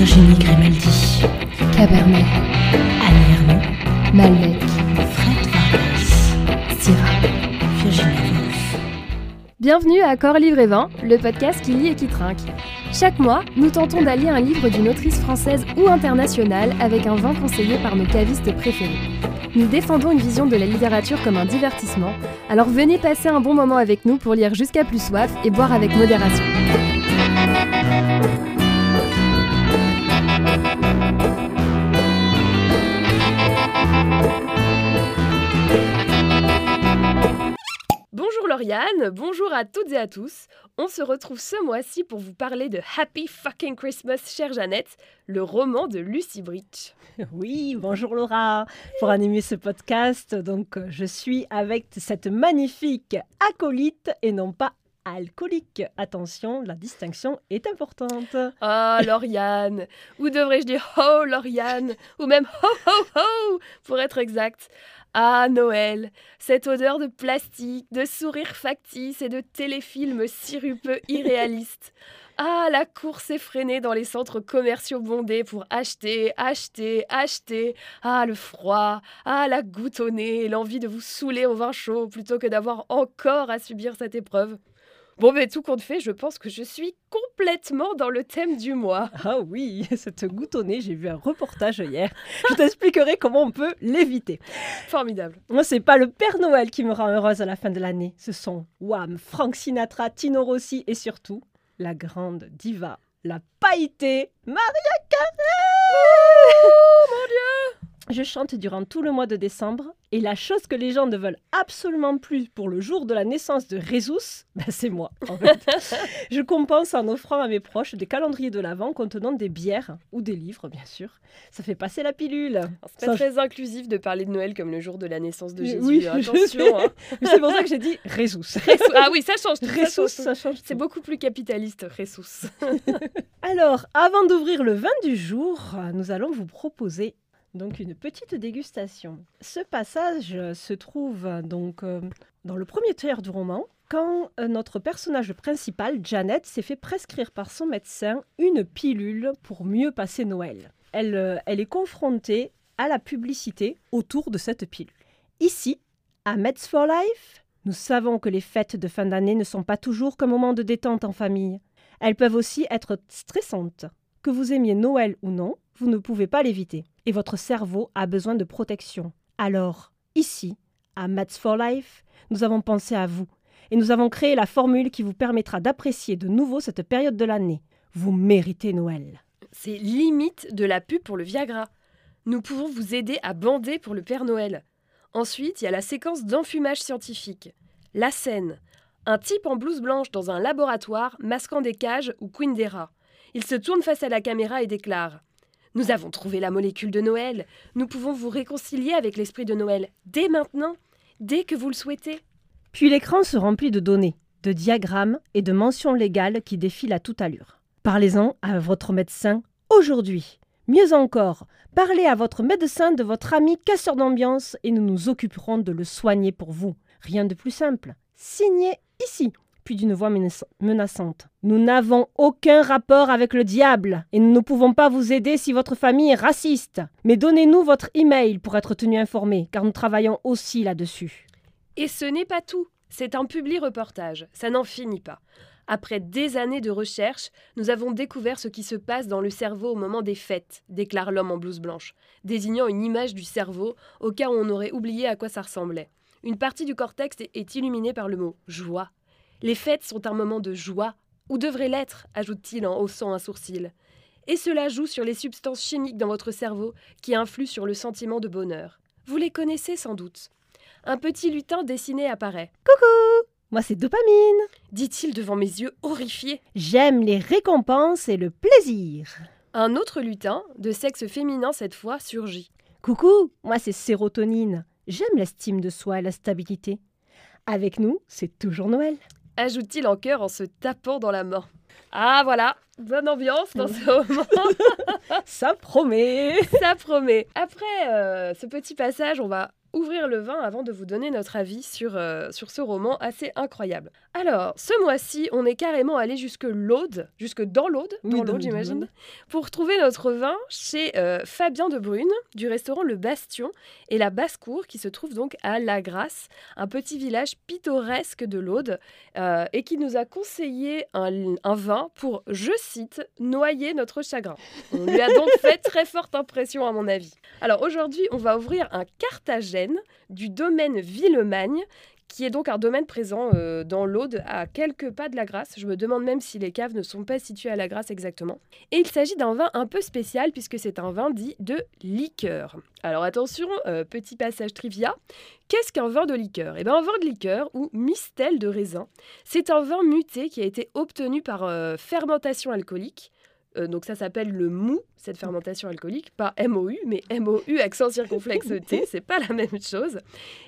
Virginie Grimaldi, Cabernet, Annie Ernaux, Malbec. Fred Vargas, Syrah, Virginia Woolf. Bienvenue à Corps Livre et Vin, le podcast qui lit et qui trinque. Chaque mois, nous tentons d'allier un livre d'une autrice française ou internationale avec un vin conseillé par nos cavistes préférés. Nous défendons une vision de la littérature comme un divertissement, alors venez passer un bon moment avec nous pour lire jusqu'à plus soif et boire avec modération. Bonjour à toutes et à tous. On se retrouve ce mois-ci pour vous parler de Happy Fucking Christmas, chère Jeannette, le roman de Lucy Bridge. Oui, bonjour Laura. Pour animer ce podcast, donc euh, je suis avec cette magnifique acolyte et non pas alcoolique. Attention, la distinction est importante. Ah, Lauriane Ou devrais-je dire Oh, Lauriane Ou même Ho, ho, ho Pour être exact. Ah, Noël Cette odeur de plastique, de sourire factice et de téléfilms sirupeux irréalistes. Ah, la course effrénée dans les centres commerciaux bondés pour acheter, acheter, acheter. Ah, le froid. Ah, la goutte au nez et l'envie de vous saouler au vin chaud plutôt que d'avoir encore à subir cette épreuve. Bon, mais tout compte fait, je pense que je suis complètement dans le thème du mois. Ah oui, cette goutte au nez, j'ai vu un reportage hier. Je t'expliquerai comment on peut l'éviter. Formidable. Moi, c'est pas le Père Noël qui me rend heureuse à la fin de l'année. Ce sont Wham, Frank Sinatra, Tino Rossi et surtout la grande diva, la pailletée Maria Carré. Oh Je chante durant tout le mois de décembre et la chose que les gens ne veulent absolument plus pour le jour de la naissance de Résus, ben c'est moi. En fait. Je compense en offrant à mes proches des calendriers de l'Avent contenant des bières ou des livres, bien sûr. Ça fait passer la pilule. Alors, C'est pas Ça, très inclusif de parler de Noël comme le jour de la naissance de Jésus. oui, hein, Attention. hein. C'est pour ça que j'ai dit Résus. Ah oui, ça change tout. Résus, ça change C'est beaucoup plus capitaliste, Ressus. Alors, avant d'ouvrir le vin du jour, nous allons vous proposer donc une petite dégustation. Ce passage se trouve donc euh, dans le premier tiers du roman, quand euh, notre personnage principal, Janet, s'est fait prescrire par son médecin une pilule pour mieux passer Noël. Elle, euh, est confrontée à la publicité autour de cette pilule. Ici, à Meds for Life, nous savons que les fêtes de fin d'année ne sont pas toujours qu'un moment de détente en famille. Elles peuvent aussi être stressantes. Que vous aimiez Noël ou non, vous ne pouvez pas l'éviter. Et votre cerveau a besoin de protection. Alors, ici, à Mats for Life, nous avons pensé à vous. Et nous avons créé la formule qui vous permettra d'apprécier de nouveau cette période de l'année. Vous méritez Noël. C'est limite de la pub pour le Viagra. Nous pouvons vous aider à bander pour le Père Noël. Ensuite, il y a la séquence d'enfumage scientifique. La scène. Un type en blouse blanche dans un laboratoire masquant des cages ou queen des rats. Il se tourne face à la caméra et déclare Nous avons trouvé la molécule de Noël. Nous pouvons vous réconcilier avec l'esprit de Noël dès maintenant, dès que vous le souhaitez. Puis l'écran se remplit de données, de diagrammes et de mentions légales qui défilent à toute allure. Parlez-en à votre médecin aujourd'hui. Mieux encore, parlez à votre médecin de votre ami casseur d'ambiance et nous nous occuperons de le soigner pour vous. Rien de plus simple. Signez ici. Puis d'une voix menaçante. Nous n'avons aucun rapport avec le diable et nous ne pouvons pas vous aider si votre famille est raciste. Mais donnez-nous votre email pour être tenu informé, car nous travaillons aussi là-dessus. Et ce n'est pas tout. C'est un publi-reportage. Ça n'en finit pas. Après des années de recherche, nous avons découvert ce qui se passe dans le cerveau au moment des fêtes, déclare l'homme en blouse blanche, désignant une image du cerveau au cas où on aurait oublié à quoi ça ressemblait. Une partie du cortex est illuminée par le mot joie. Les fêtes sont un moment de joie, ou devraient l'être, ajoute-t-il en haussant un sourcil. Et cela joue sur les substances chimiques dans votre cerveau qui influent sur le sentiment de bonheur. Vous les connaissez sans doute. Un petit lutin dessiné apparaît. Moi, c'est dopamine. dit-il devant mes yeux horrifiés. J'aime les récompenses et le plaisir. Un autre lutin, de sexe féminin cette fois, surgit. Coucou, moi c'est sérotonine. J'aime l'estime de soi et la stabilité. Avec nous, c'est toujours Noël. Ajoute-t-il en chœur en se tapant dans la main. Ah voilà, bonne ambiance dans ce moment, Ça promet. ça promet. Après euh, ce petit passage, on va ouvrir le vin avant de vous donner notre avis sur, euh, sur ce roman assez incroyable. Alors, ce mois-ci, on est carrément allé jusque l'Aude, jusque dans l'Aude, Oui, dans l'Aude, j'imagine, pour trouver notre vin chez euh, Fabien de Brune, du restaurant Le Bastion et la Basse-Cour, qui se trouve donc à La Grasse, un petit village pittoresque de l'Aude, euh, et qui nous a conseillé un, un vin pour, je cite, noyer notre chagrin. On lui a donc fait très forte impression, à mon avis. Alors aujourd'hui, on va ouvrir un Du domaine Villemagne, qui est donc un domaine présent euh, dans l'Aude, à quelques pas de la Grasse. Je me demande même si les caves ne sont pas situées à la Grasse exactement. Et il s'agit d'un vin un peu spécial, puisque c'est un vin dit de liqueur. Alors attention, euh, petit passage trivia. Qu'est-ce qu'un vin de liqueur? Eh bien, un vin de liqueur, ou mistel de raisin, c'est un vin muté qui a été obtenu par euh, fermentation alcoolique. Euh, donc ça s'appelle le mou, cette fermentation alcoolique, pas MOU, mais MOU accent circonflexe T, c'est pas la même chose,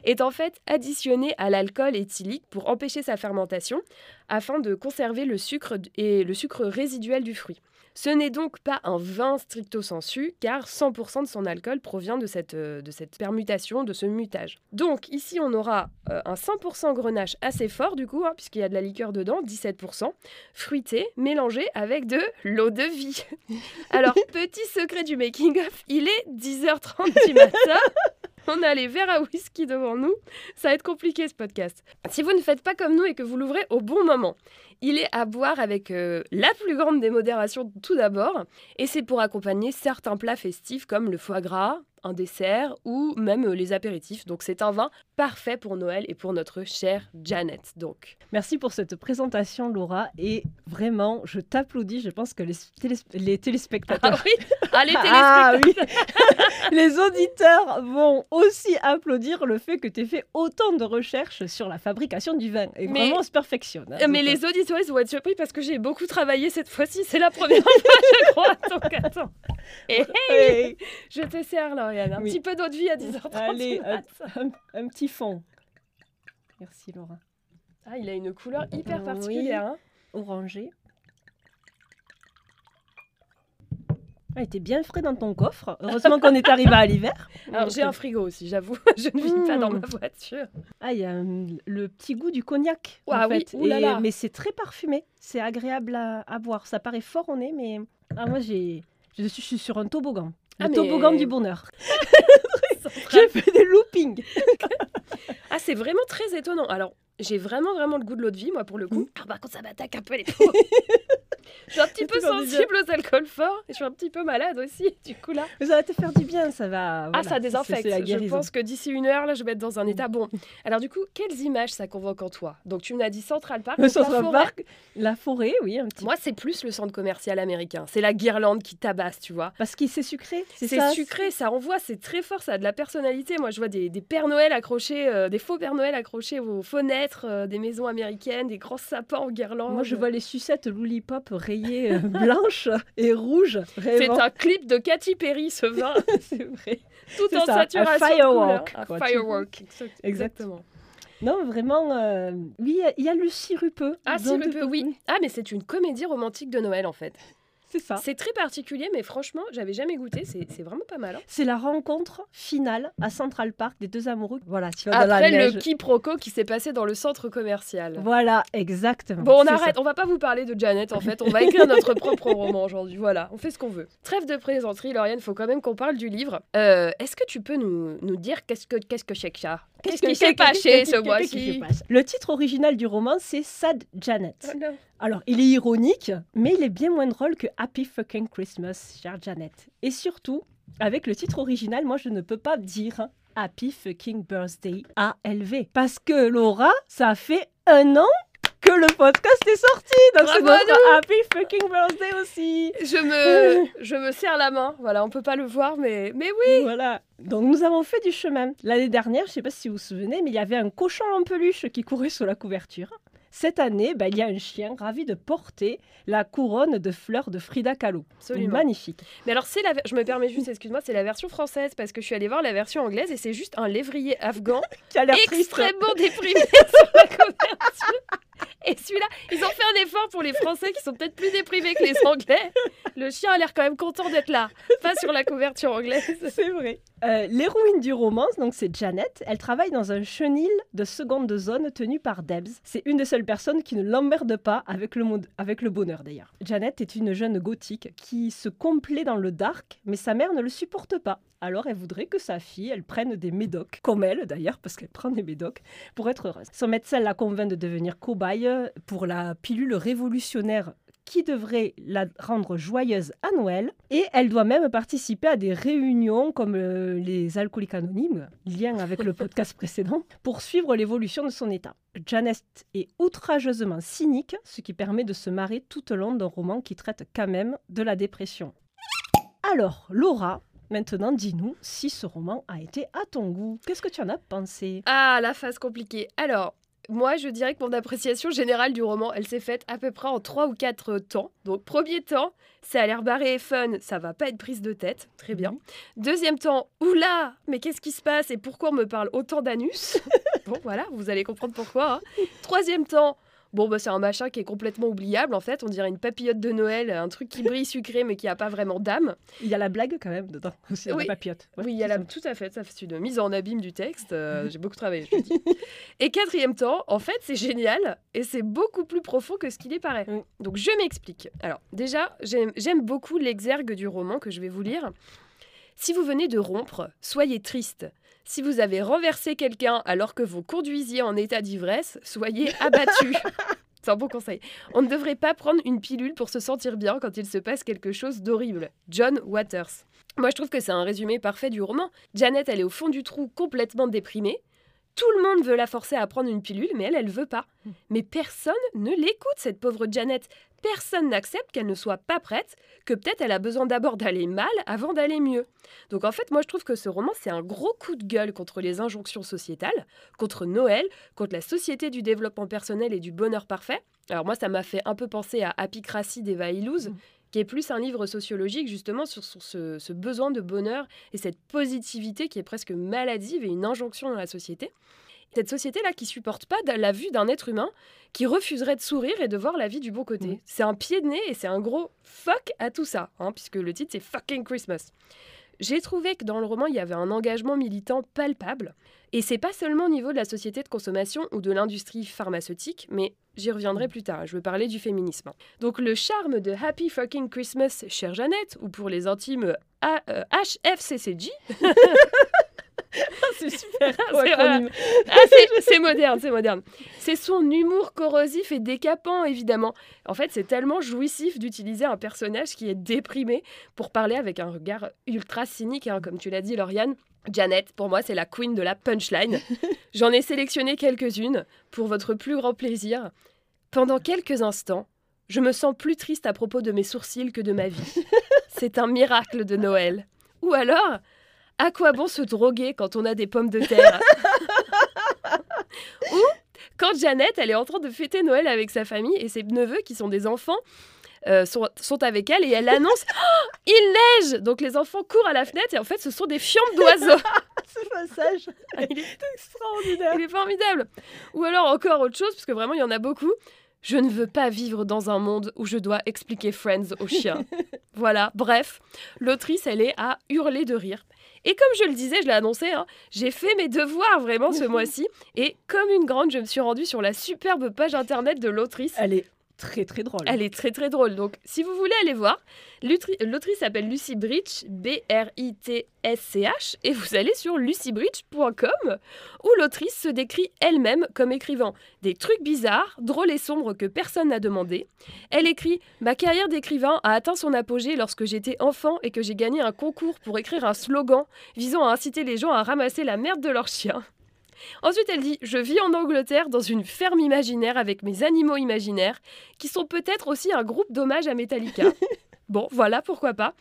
est en fait additionné à l'alcool éthylique pour empêcher sa fermentation, afin de conserver le sucre et le sucre résiduel du fruit. Ce n'est donc pas un vin stricto sensu, car 100% de son alcool provient de cette, euh, de cette permutation, de ce mutage. Donc ici, on aura euh, un 100% grenache assez fort, du coup, hein, puisqu'il y a de la liqueur dedans, 17%, fruité, mélangé avec de l'eau de vie. Alors, petit secret du making-of, il est 10h30 du matin. On a les verres à whisky devant nous. Ça va être compliqué ce podcast. Si vous ne faites pas comme nous et que vous l'ouvrez au bon moment, il est à boire avec euh, la plus grande des modérations tout d'abord. Et c'est pour accompagner certains plats festifs comme le foie gras, un dessert ou même euh, les apéritifs. Donc c'est un vin parfait pour Noël et pour notre chère Janet. Donc Merci pour cette présentation, Laura. Et vraiment, je t'applaudis. Je pense que les, télés- les téléspectateurs, ah oui, allez Ah oui. les auditeurs vont aussi applaudir le fait que tu aies fait autant de recherches sur la fabrication du vin. Et Mais- vraiment, on se perfectionne. hein. Euh, Mais les auditeurs vont être surpris parce que j'ai beaucoup travaillé cette fois-ci. C'est la première fois, je crois. Donc attends. Hey, je te sers, Lauriane. Un Oui. petit peu d'eau de vie à 10h30. Allez, du un, petit fond. Merci, Laura. Ah, il a une couleur hyper Oui. particulière. hein. Orangé. Ah, il était bien frais dans ton coffre. Heureusement qu'on est arrivé à l'hiver. Alors, j'ai un frigo aussi, j'avoue. Je ne vis pas dans ma Mmh. voiture. Ah, il y a hum, le petit goût du cognac. en Ah oui, fait. ouh là Et- là. mais c'est très parfumé. C'est agréable à, à boire. Ça paraît fort au nez, mais ah, moi, j'ai, je suis je suis sur un toboggan. Le Ah, mais- toboggan du bonheur. J'ai fait des loopings. Ah, c'est vraiment très étonnant. Alors, j'ai vraiment, vraiment le goût de l'eau de vie, moi, pour le Mmh. coup. Ah, par contre, ça m'attaque un peu les peaux. je suis un petit peu sensible aux alcools forts et je suis un petit peu malade aussi, du coup, là. Mais ça va te faire du bien. Ça va. Ah, ça désinfecte. la Je pense que d'ici une heure, là, je vais être dans un état bon. Alors, du coup, quelles images ça convoque en toi? Donc, tu m'as dit Central Park. Le la Central forêt. Park, la forêt, oui, un petit Moi, c'est plus le centre commercial américain. C'est la guirlande qui tabasse, tu vois. Parce qu'il c'est sucré, c'est sucré, ça envoie, c'est très fort, ça a de la personnalité. Moi, je vois des, des Pères Noël accrochés, euh, des faux Pères Noël accrochés aux fenêtres euh, des maisons américaines, des grands sapins en guirlande. Moi, je vois les sucettes lollipop rayées euh, blanches et rouges. C'est un clip de Katy Perry, ce vin, c'est vrai. tout en ça, un saturation. de firework, couleur. Un firework, exact- exactement. Non, vraiment, euh, oui, il y a- il y, a le sirupeux. Ah, sirupeux, de- oui. Ah, mais c'est une comédie romantique de Noël, en fait. C'est ça. C'est très particulier, mais franchement, j'avais jamais goûté. C'est vraiment pas mal. hein. C'est la rencontre finale à Central Park des deux amoureux. Voilà, tu vas dans la Après le quiproquo qui s'est passé dans le centre commercial. Voilà, exactement. Bon, on arrête, on va pas vous parler de Janet en fait, on va écrire notre propre roman aujourd'hui, voilà, on fait ce qu'on veut. Trêve de plaisanterie, Lauriane, faut quand même qu'on parle du livre. Euh, Est-ce que tu peux nous, nous dire qu'est-ce que qu'est-ce que Qu'est-ce qui s'est passé ce mois-ci Le titre original du roman, c'est Sad Janet. Oh. Alors, il est ironique, mais il est bien moins drôle que Happy Fucking Christmas, chère Janet. Et surtout, avec le titre original, moi, je ne peux pas dire Happy Fucking Birthday ALV. Parce que Laura, ça fait un an que le podcast est sorti. Donc, c'est notre Happy Fucking Birthday aussi. Je me, je me serre la main, voilà, on peut pas le voir, mais, mais oui Voilà. Donc, nous avons fait du chemin. L'année dernière, je ne sais pas si vous vous souvenez, mais il y avait un cochon en peluche qui courait sur la couverture. Cette année, ben, il y a un chien ravi de porter la couronne de fleurs de Frida Kahlo. Absolument. Magnifique. Mais alors, c'est la, je me permets juste, excuse-moi, c'est la version française, parce que je suis allée voir la version anglaise et c'est juste un lévrier afghan Qui a l'air extrêmement déprimé sur la couverture. Et celui-là, ils ont fait un effort pour les Français qui sont peut-être plus déprimés que les Anglais. Le chien a l'air quand même content d'être là, pas sur la couverture anglaise. C'est vrai. Euh, L'héroïne du roman, donc c'est Janet. Elle travaille dans un chenil de seconde zone tenu par Debs. C'est une des seules personnes qui ne l'emmerde pas avec le, monde- avec le bonheur d'ailleurs. Janet est une jeune gothique qui se complaît dans le dark, mais sa mère ne le supporte pas. Alors elle voudrait que sa fille, elle prenne des médocs, comme elle d'ailleurs, parce qu'elle prend des médocs, pour être heureuse. Son médecin la convainc de devenir cobaye pour la pilule révolutionnaire qui devrait la rendre joyeuse à Noël. Et elle doit même participer à des réunions comme euh, les alcooliques anonymes, lien avec le podcast précédent, pour suivre l'évolution de son état. Janet est outrageusement cynique, ce qui permet de se marrer tout au long d'un roman qui traite quand même de la dépression. Alors, Laura, maintenant dis-nous si ce roman a été à ton goût. Qu'est-ce que tu en as pensé? Ah, la phase compliquée. Alors, moi, je dirais que mon appréciation générale du roman, elle s'est faite à peu près en trois ou quatre temps. Donc, premier temps, ça a l'air barré et fun, ça va pas être prise de tête, très bien. Deuxième temps, oula, mais qu'est-ce qui se passe et pourquoi on me parle autant d'anus? Bon, voilà, vous allez comprendre pourquoi. hein. Troisième temps, bon, bah, c'est un machin qui est complètement oubliable en fait. On dirait une papillote de Noël, un truc qui brille sucré mais qui a pas vraiment d'âme. Il y a la blague quand même dedans, aussi Oui. la papillote. Ouais, Oui, il y a la... tout à fait, ça fait une mise en abîme du texte. euh, J'ai beaucoup travaillé, je le dis. Et quatrième temps, en fait, c'est génial et c'est beaucoup plus profond que ce qu'il y paraît. Oui. Donc, je m'explique. Alors, déjà, j'aime beaucoup l'exergue du roman que je vais vous lire. Si vous venez de rompre, soyez triste. Si vous avez renversé quelqu'un alors que vous conduisiez en état d'ivresse, soyez abattu. C'est un bon conseil. On ne devrait pas prendre une pilule pour se sentir bien quand il se passe quelque chose d'horrible. John Waters. Moi, je trouve que c'est un résumé parfait du roman. Janet, elle est au fond du trou, complètement déprimée. Tout le monde veut la forcer à prendre une pilule, mais elle, elle veut pas. Mais personne ne l'écoute, cette pauvre Janet. Personne n'accepte qu'elle ne soit pas prête, que peut-être elle a besoin d'abord d'aller mal avant d'aller mieux. Donc en fait, moi je trouve que ce roman, c'est un gros coup de gueule contre les injonctions sociétales, contre Noël, contre la société du développement personnel et du bonheur parfait. Alors moi, ça m'a fait un peu penser à Apicratie d'Eva Illouz, Mm. qui est plus un livre sociologique justement sur, sur ce, ce besoin de bonheur et cette positivité qui est presque maladive et une injonction dans la société. Cette société-là qui supporte pas la vue d'un être humain qui refuserait de sourire et de voir la vie du bon côté. C'est un pied de nez et c'est un gros fuck à tout ça, hein, puisque le titre c'est Fucking Christmas. J'ai trouvé que dans le roman, il y avait un engagement militant palpable. Et c'est pas seulement au niveau de la société de consommation ou de l'industrie pharmaceutique, mais j'y reviendrai plus tard. Je veux parler du féminisme. Donc le charme de Happy Fucking Christmas, chère Jeannette, ou pour les intimes A- euh, HFCCJ, C'est super. C'est- ah, c'est- c'est moderne, c'est moderne. C'est son humour corrosif et décapant, évidemment. En fait, c'est tellement jouissif d'utiliser un personnage qui est déprimé pour parler avec un regard ultra cynique, hein, comme tu l'as dit, Lauriane. Janet, pour moi, c'est la queen de la punchline. J'en ai sélectionné quelques-unes pour votre plus grand plaisir. Pendant quelques instants, je me sens plus triste à propos de mes sourcils que de ma vie. C'est un miracle de Noël. Ou alors, à quoi bon se droguer quand on a des pommes de terre? Ou quand Jeannette, elle est en train de fêter Noël avec sa famille et ses neveux qui sont des enfants. euh, sont, sont avec elle et elle annonce Oh, il neige donc les enfants courent à la fenêtre et en fait ce sont des fientes d'oiseaux Ce passage il est extraordinaire. il est formidable. Ou alors encore autre chose, parce que vraiment il y en a beaucoup. Je ne veux pas vivre dans un monde où je dois expliquer Friends aux chiens. voilà, bref, l'autrice, elle est à hurler de rire. Et comme je le disais, je l'ai annoncé, hein, j'ai fait mes devoirs vraiment ce mois-ci. Et comme une grande, je me suis rendue sur la superbe page internet de l'autrice. Elle est très drôle. Elle est très très drôle. Donc, si vous voulez aller voir, l'autrice s'appelle Lucy Bridge, B-R-I-T-S-C-H, et vous allez sur lucybridge.com, où l'autrice se décrit elle-même comme écrivant des trucs bizarres, drôles et sombres que personne n'a demandé. Elle écrit Ma carrière d'écrivain a atteint son apogée lorsque j'étais enfant et que j'ai gagné un concours pour écrire un slogan visant à inciter les gens à ramasser la merde de leurs chiens. Ensuite, elle dit Je vis en Angleterre dans une ferme imaginaire avec mes animaux imaginaires, qui sont peut-être aussi un groupe d'hommage à Metallica. bon, voilà, pourquoi pas.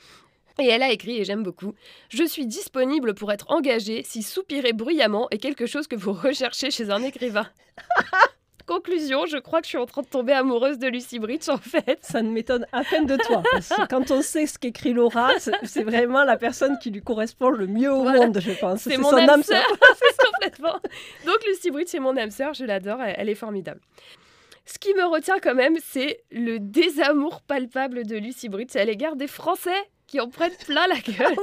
Et elle a écrit, et j'aime beaucoup Je suis disponible pour être engagée si soupirer bruyamment est quelque chose que vous recherchez chez un écrivain. Conclusion, je crois que je suis en train de tomber amoureuse de Lucy Bridge en fait. Ça ne m'étonne à peine de toi, parce que quand on sait ce qu'écrit Laura, c'est vraiment la personne qui lui correspond le mieux au Voilà. monde, je pense. C'est mon son âme sœur. complètement. Donc Lucy Bridge, c'est mon âme sœur, je l'adore, elle, elle est formidable. Ce qui me retient quand même, c'est le désamour palpable de Lucy Bridge à l'égard des Français qui en prennent plein la gueule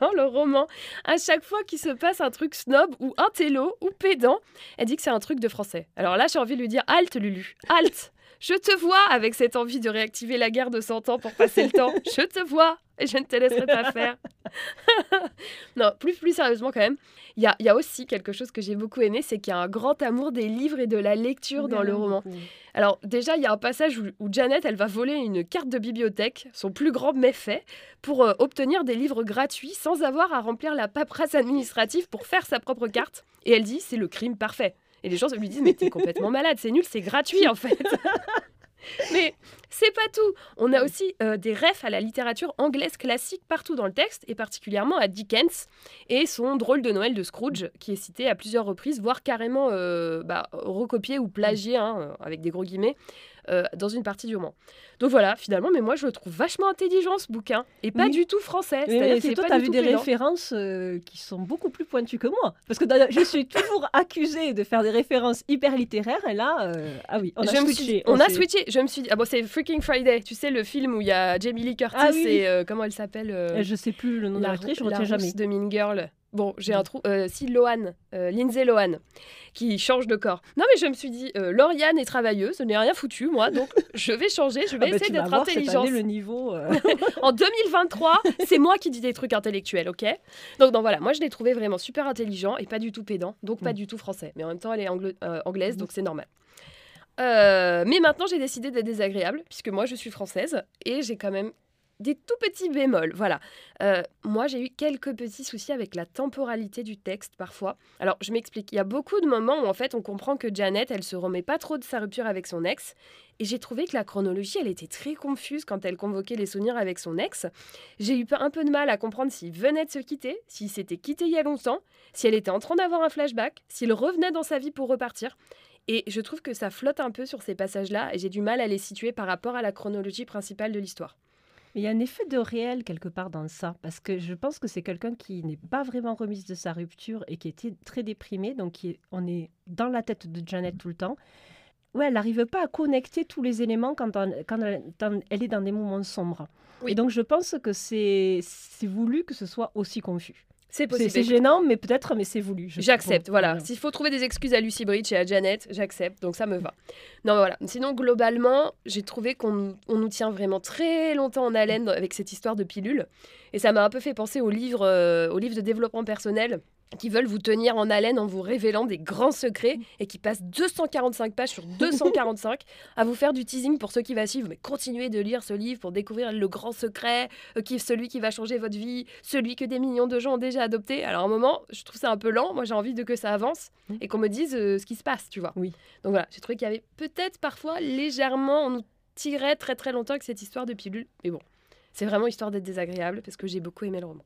dans le roman. À chaque fois qu'il se passe un truc snob ou intello ou pédant, elle dit que c'est un truc de français. Alors là, j'ai envie de lui dire halte, Lulu, halte. Je te vois avec cette envie de réactiver la guerre de 100 ans pour passer le temps. Je te vois et je ne te laisserai pas faire. non, plus, plus sérieusement quand même, il y a, y a aussi quelque chose que j'ai beaucoup aimé, c'est qu'il y a un grand amour des livres et de la lecture dans le roman. Alors déjà, il y a un passage où, où Janet, elle va voler une carte de bibliothèque, son plus grand méfait, pour euh, obtenir des livres gratuits sans avoir à remplir la paperasse administrative pour faire sa propre carte. Et elle dit, c'est le crime parfait. Et les gens lui disent, mais t'es complètement malade, c'est nul, c'est gratuit en fait. mais c'est pas tout. On a aussi euh, des refs à la littérature anglaise classique partout dans le texte, et particulièrement à Dickens et son drôle de Noël de Scrooge, qui est cité à plusieurs reprises, voire carrément euh, bah, recopié ou plagié, hein, avec des gros guillemets, euh, dans une partie du roman. Donc voilà, finalement, mais moi je le trouve vachement intelligent ce bouquin, et pas Oui. du tout français. Mais, C'est-à-dire mais qu'il est toi, tu as vu des références euh, qui sont beaucoup plus pointues que moi. Parce que je suis toujours accusée de faire des références hyper littéraires. Et là, euh, ah oui, on a Je switché. suis- on a switché. Je me suis dit, ah bon, c'est Freaking Friday. Tu sais, le film où il y a Jamie Lee Curtis Ah oui, et comment elle s'appelle Euh, Je sais plus le nom de la, l'actrice, je retiens jamais. de Mean Girl. Bon, j'ai un trou. Euh, si Lohan, euh, Lindsay Lohan, qui change de corps. Non, mais je me suis dit, euh, Lauriane est travailleuse, je n'ai rien foutu, moi, donc je vais changer, je vais Ah bah, essayer d'être intelligente. le niveau. En 2023, c'est moi qui dis des trucs intellectuels, ok? Donc, donc voilà, moi je l'ai trouvé vraiment super intelligent et pas du tout pédant, donc pas Mm. du tout français. Mais en même temps, elle est anglaise, donc c'est normal. Mais maintenant, j'ai décidé d'être désagréable, puisque moi je suis française et j'ai quand même des tout petits bémols. Voilà. Euh, moi, j'ai eu quelques petits soucis avec la temporalité du texte parfois. Alors, je m'explique. Il y a beaucoup de moments où en fait on comprend que Janet, elle se remet pas trop de sa rupture avec son ex. Et j'ai trouvé que la chronologie, elle était très confuse quand elle convoquait les souvenirs avec son ex. J'ai eu un peu de mal à comprendre s'il venait de se quitter, s'il s'était quitté il y a longtemps, si elle était en train d'avoir un flashback, s'il revenait dans sa vie pour repartir. Et je trouve que ça flotte un peu sur ces passages-là et j'ai du mal à les situer par rapport à la chronologie principale de l'histoire. Il y a un effet de réel quelque part dans ça, parce que je pense que c'est quelqu'un qui n'est pas vraiment remise de sa rupture et qui était très déprimé, donc qui est- on est dans la tête de Janet tout le temps. Ouais, elle n'arrive pas à connecter tous les éléments quand, on- quand elle, dans- elle est dans des moments sombres. Oui. Et donc je pense que c'est c'est voulu que ce soit aussi confus. C'est possible. c'est gênant, mais peut-être, mais c'est voulu. J'accepte, bon, voilà. S'il faut trouver des excuses à Lucy Bridge et à Janet, j'accepte, donc ça me va. Non, voilà. Sinon, globalement, j'ai trouvé qu'on nous- on nous tient vraiment très longtemps en haleine avec cette histoire de pilule. Et ça m'a un peu fait penser aux livres, euh, aux livres de développement personnel qui veulent vous tenir en haleine en vous révélant des grands secrets et qui passent 245 pages sur 245 à vous faire du teasing pour ceux qui va suivre. Mais continuez de lire ce livre pour découvrir le grand secret, euh, qui celui qui va changer votre vie, celui que des millions de gens ont déjà adopté. Alors à un moment, je trouve ça un peu lent. Moi, j'ai envie de que ça avance et qu'on me dise euh, ce qui se passe, tu vois. Oui. Donc voilà, j'ai trouvé qu'il y avait peut-être parfois légèrement, on nous tirait très très longtemps avec cette histoire de pilule. Mais bon, c'est vraiment histoire d'être désagréable parce que j'ai beaucoup aimé le roman.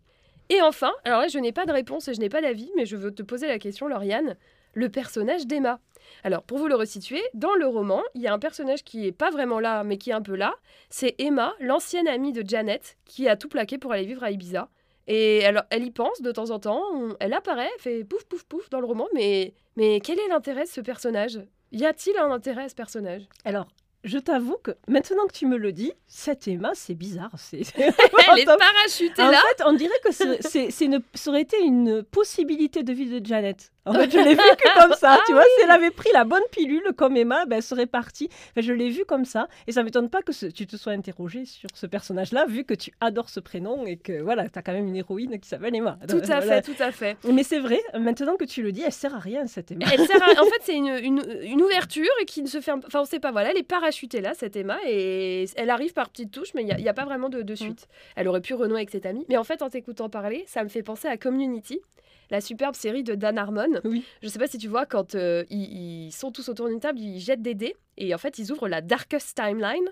Et enfin, alors là, je n'ai pas de réponse et je n'ai pas d'avis, mais je veux te poser la question, Lauriane, le personnage d'Emma. Alors, pour vous le resituer, dans le roman, il y a un personnage qui est pas vraiment là, mais qui est un peu là. C'est Emma, l'ancienne amie de Janet, qui a tout plaqué pour aller vivre à Ibiza. Et elle, elle y pense de temps en temps, elle apparaît, elle fait pouf pouf pouf dans le roman, mais, mais quel est l'intérêt de ce personnage? Y a-t-il un intérêt à ce personnage? Alors, je t'avoue que maintenant que tu me le dis, cette Emma, c'est bizarre. C'est Elle est parachutée En là fait, on dirait que c'est- c'est c'est une- ça aurait été une possibilité de vie de Janet. En fait, je l'ai vu que comme ça. tu vois, si elle avait pris la bonne pilule comme Emma, ben, elle serait partie. Enfin, je l'ai vu comme ça. Et ça m'étonne pas que ce- tu te sois interrogé sur ce personnage-là, vu que tu adores ce prénom et que voilà, tu as quand même une héroïne qui s'appelle Emma. Tout à Voilà. fait, tout à fait. Mais c'est vrai, maintenant que tu le dis, elle sert à rien, cette Emma. Elle sert à- En fait, c'est une, une- une ouverture qui ne se ferme. Enfin, on sait pas. Voilà, elle est parachutée là, cette Emma, et elle arrive par petites touches, mais il n'y a, pas vraiment de, de suite. Elle aurait pu renouer avec cette amie. Mais en fait, en t'écoutant parler, ça me fait penser à Community, la superbe série de Dan Harmon. Oui. Je sais pas si tu vois, quand euh, ils, ils sont tous autour d'une table, ils jettent des dés, et en fait, ils ouvrent la Darkest Timeline.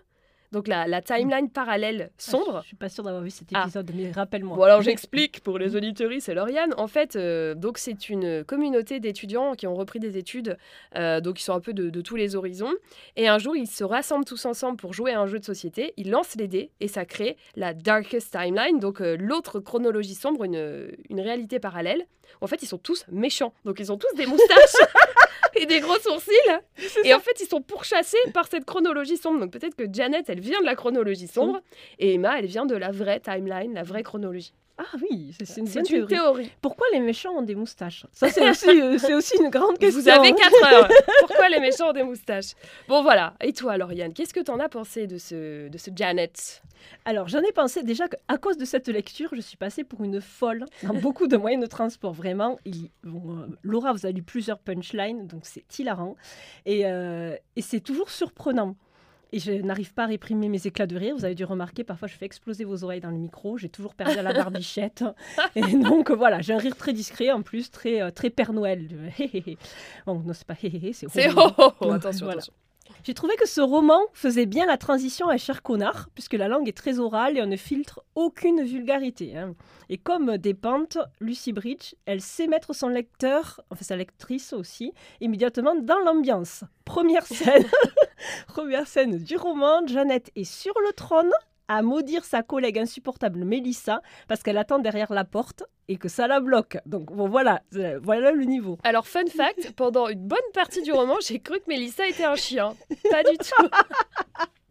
Donc la, la timeline parallèle sombre. Ah, je suis pas sûre d'avoir vu cet Ah. épisode, mais rappelle-moi. Bon alors j'explique pour les auditeuristes et Lauriane. En fait, euh, donc c'est une communauté d'étudiants qui ont repris des études, euh, donc ils sont un peu de, de tous les horizons. Et un jour, ils se rassemblent tous ensemble pour jouer à un jeu de société. Ils lancent les dés et ça crée la Darkest Timeline, donc euh, l'autre chronologie sombre, une, une réalité parallèle. En fait, ils sont tous méchants, donc ils ont tous des moustaches. et des gros sourcils. Et en fait, ils sont pourchassés par cette chronologie sombre. Donc peut-être que Janet, elle vient de la chronologie sombre et Emma, elle vient de la vraie timeline, la vraie chronologie. Ah oui, c'est une bonne théorie. théorie. Pourquoi les méchants ont des moustaches? Ça, c'est aussi, euh, c'est aussi une grande question. Vous avez hein. 4 heures. Pourquoi les méchants ont des moustaches? Bon voilà. Et toi, Lauriane, qu'est-ce que t'en as pensé de ce, de ce Janet? Alors, j'en ai pensé déjà qu'à cause de cette lecture, je suis passée pour une folle dans beaucoup de moyens de transport. Vraiment, il- bon, euh, Laura vous a lu plusieurs punchlines, donc c'est hilarant. Et, euh, et c'est toujours surprenant. Et je n'arrive pas à réprimer mes éclats de rire. Vous avez dû remarquer, parfois je fais exploser vos oreilles dans le micro. J'ai toujours perdu à la barbichette. Et donc voilà, j'ai un rire très discret en plus, très, euh, très Père Noël. Bon, non, c'est pas hé, hé, hé, c'est C'est oh, oh, oh, attention, voilà. attention. j'ai trouvé que ce roman faisait bien la transition à Cher Connard, puisque la langue est très orale et on ne filtre aucune vulgarité. hein. Et comme des pentes, Lucy Bridge, elle sait mettre son lecteur, enfin sa lectrice aussi, immédiatement dans l'ambiance. Première scène, première scène du roman, Jeannette est sur le trône à maudire sa collègue insupportable Mélissa parce qu'elle attend derrière la porte et que ça la bloque. Donc bon voilà, euh, voilà le niveau. Alors, fun fact, pendant une bonne partie du roman, j'ai cru que Mélissa était un chien. Pas du tout.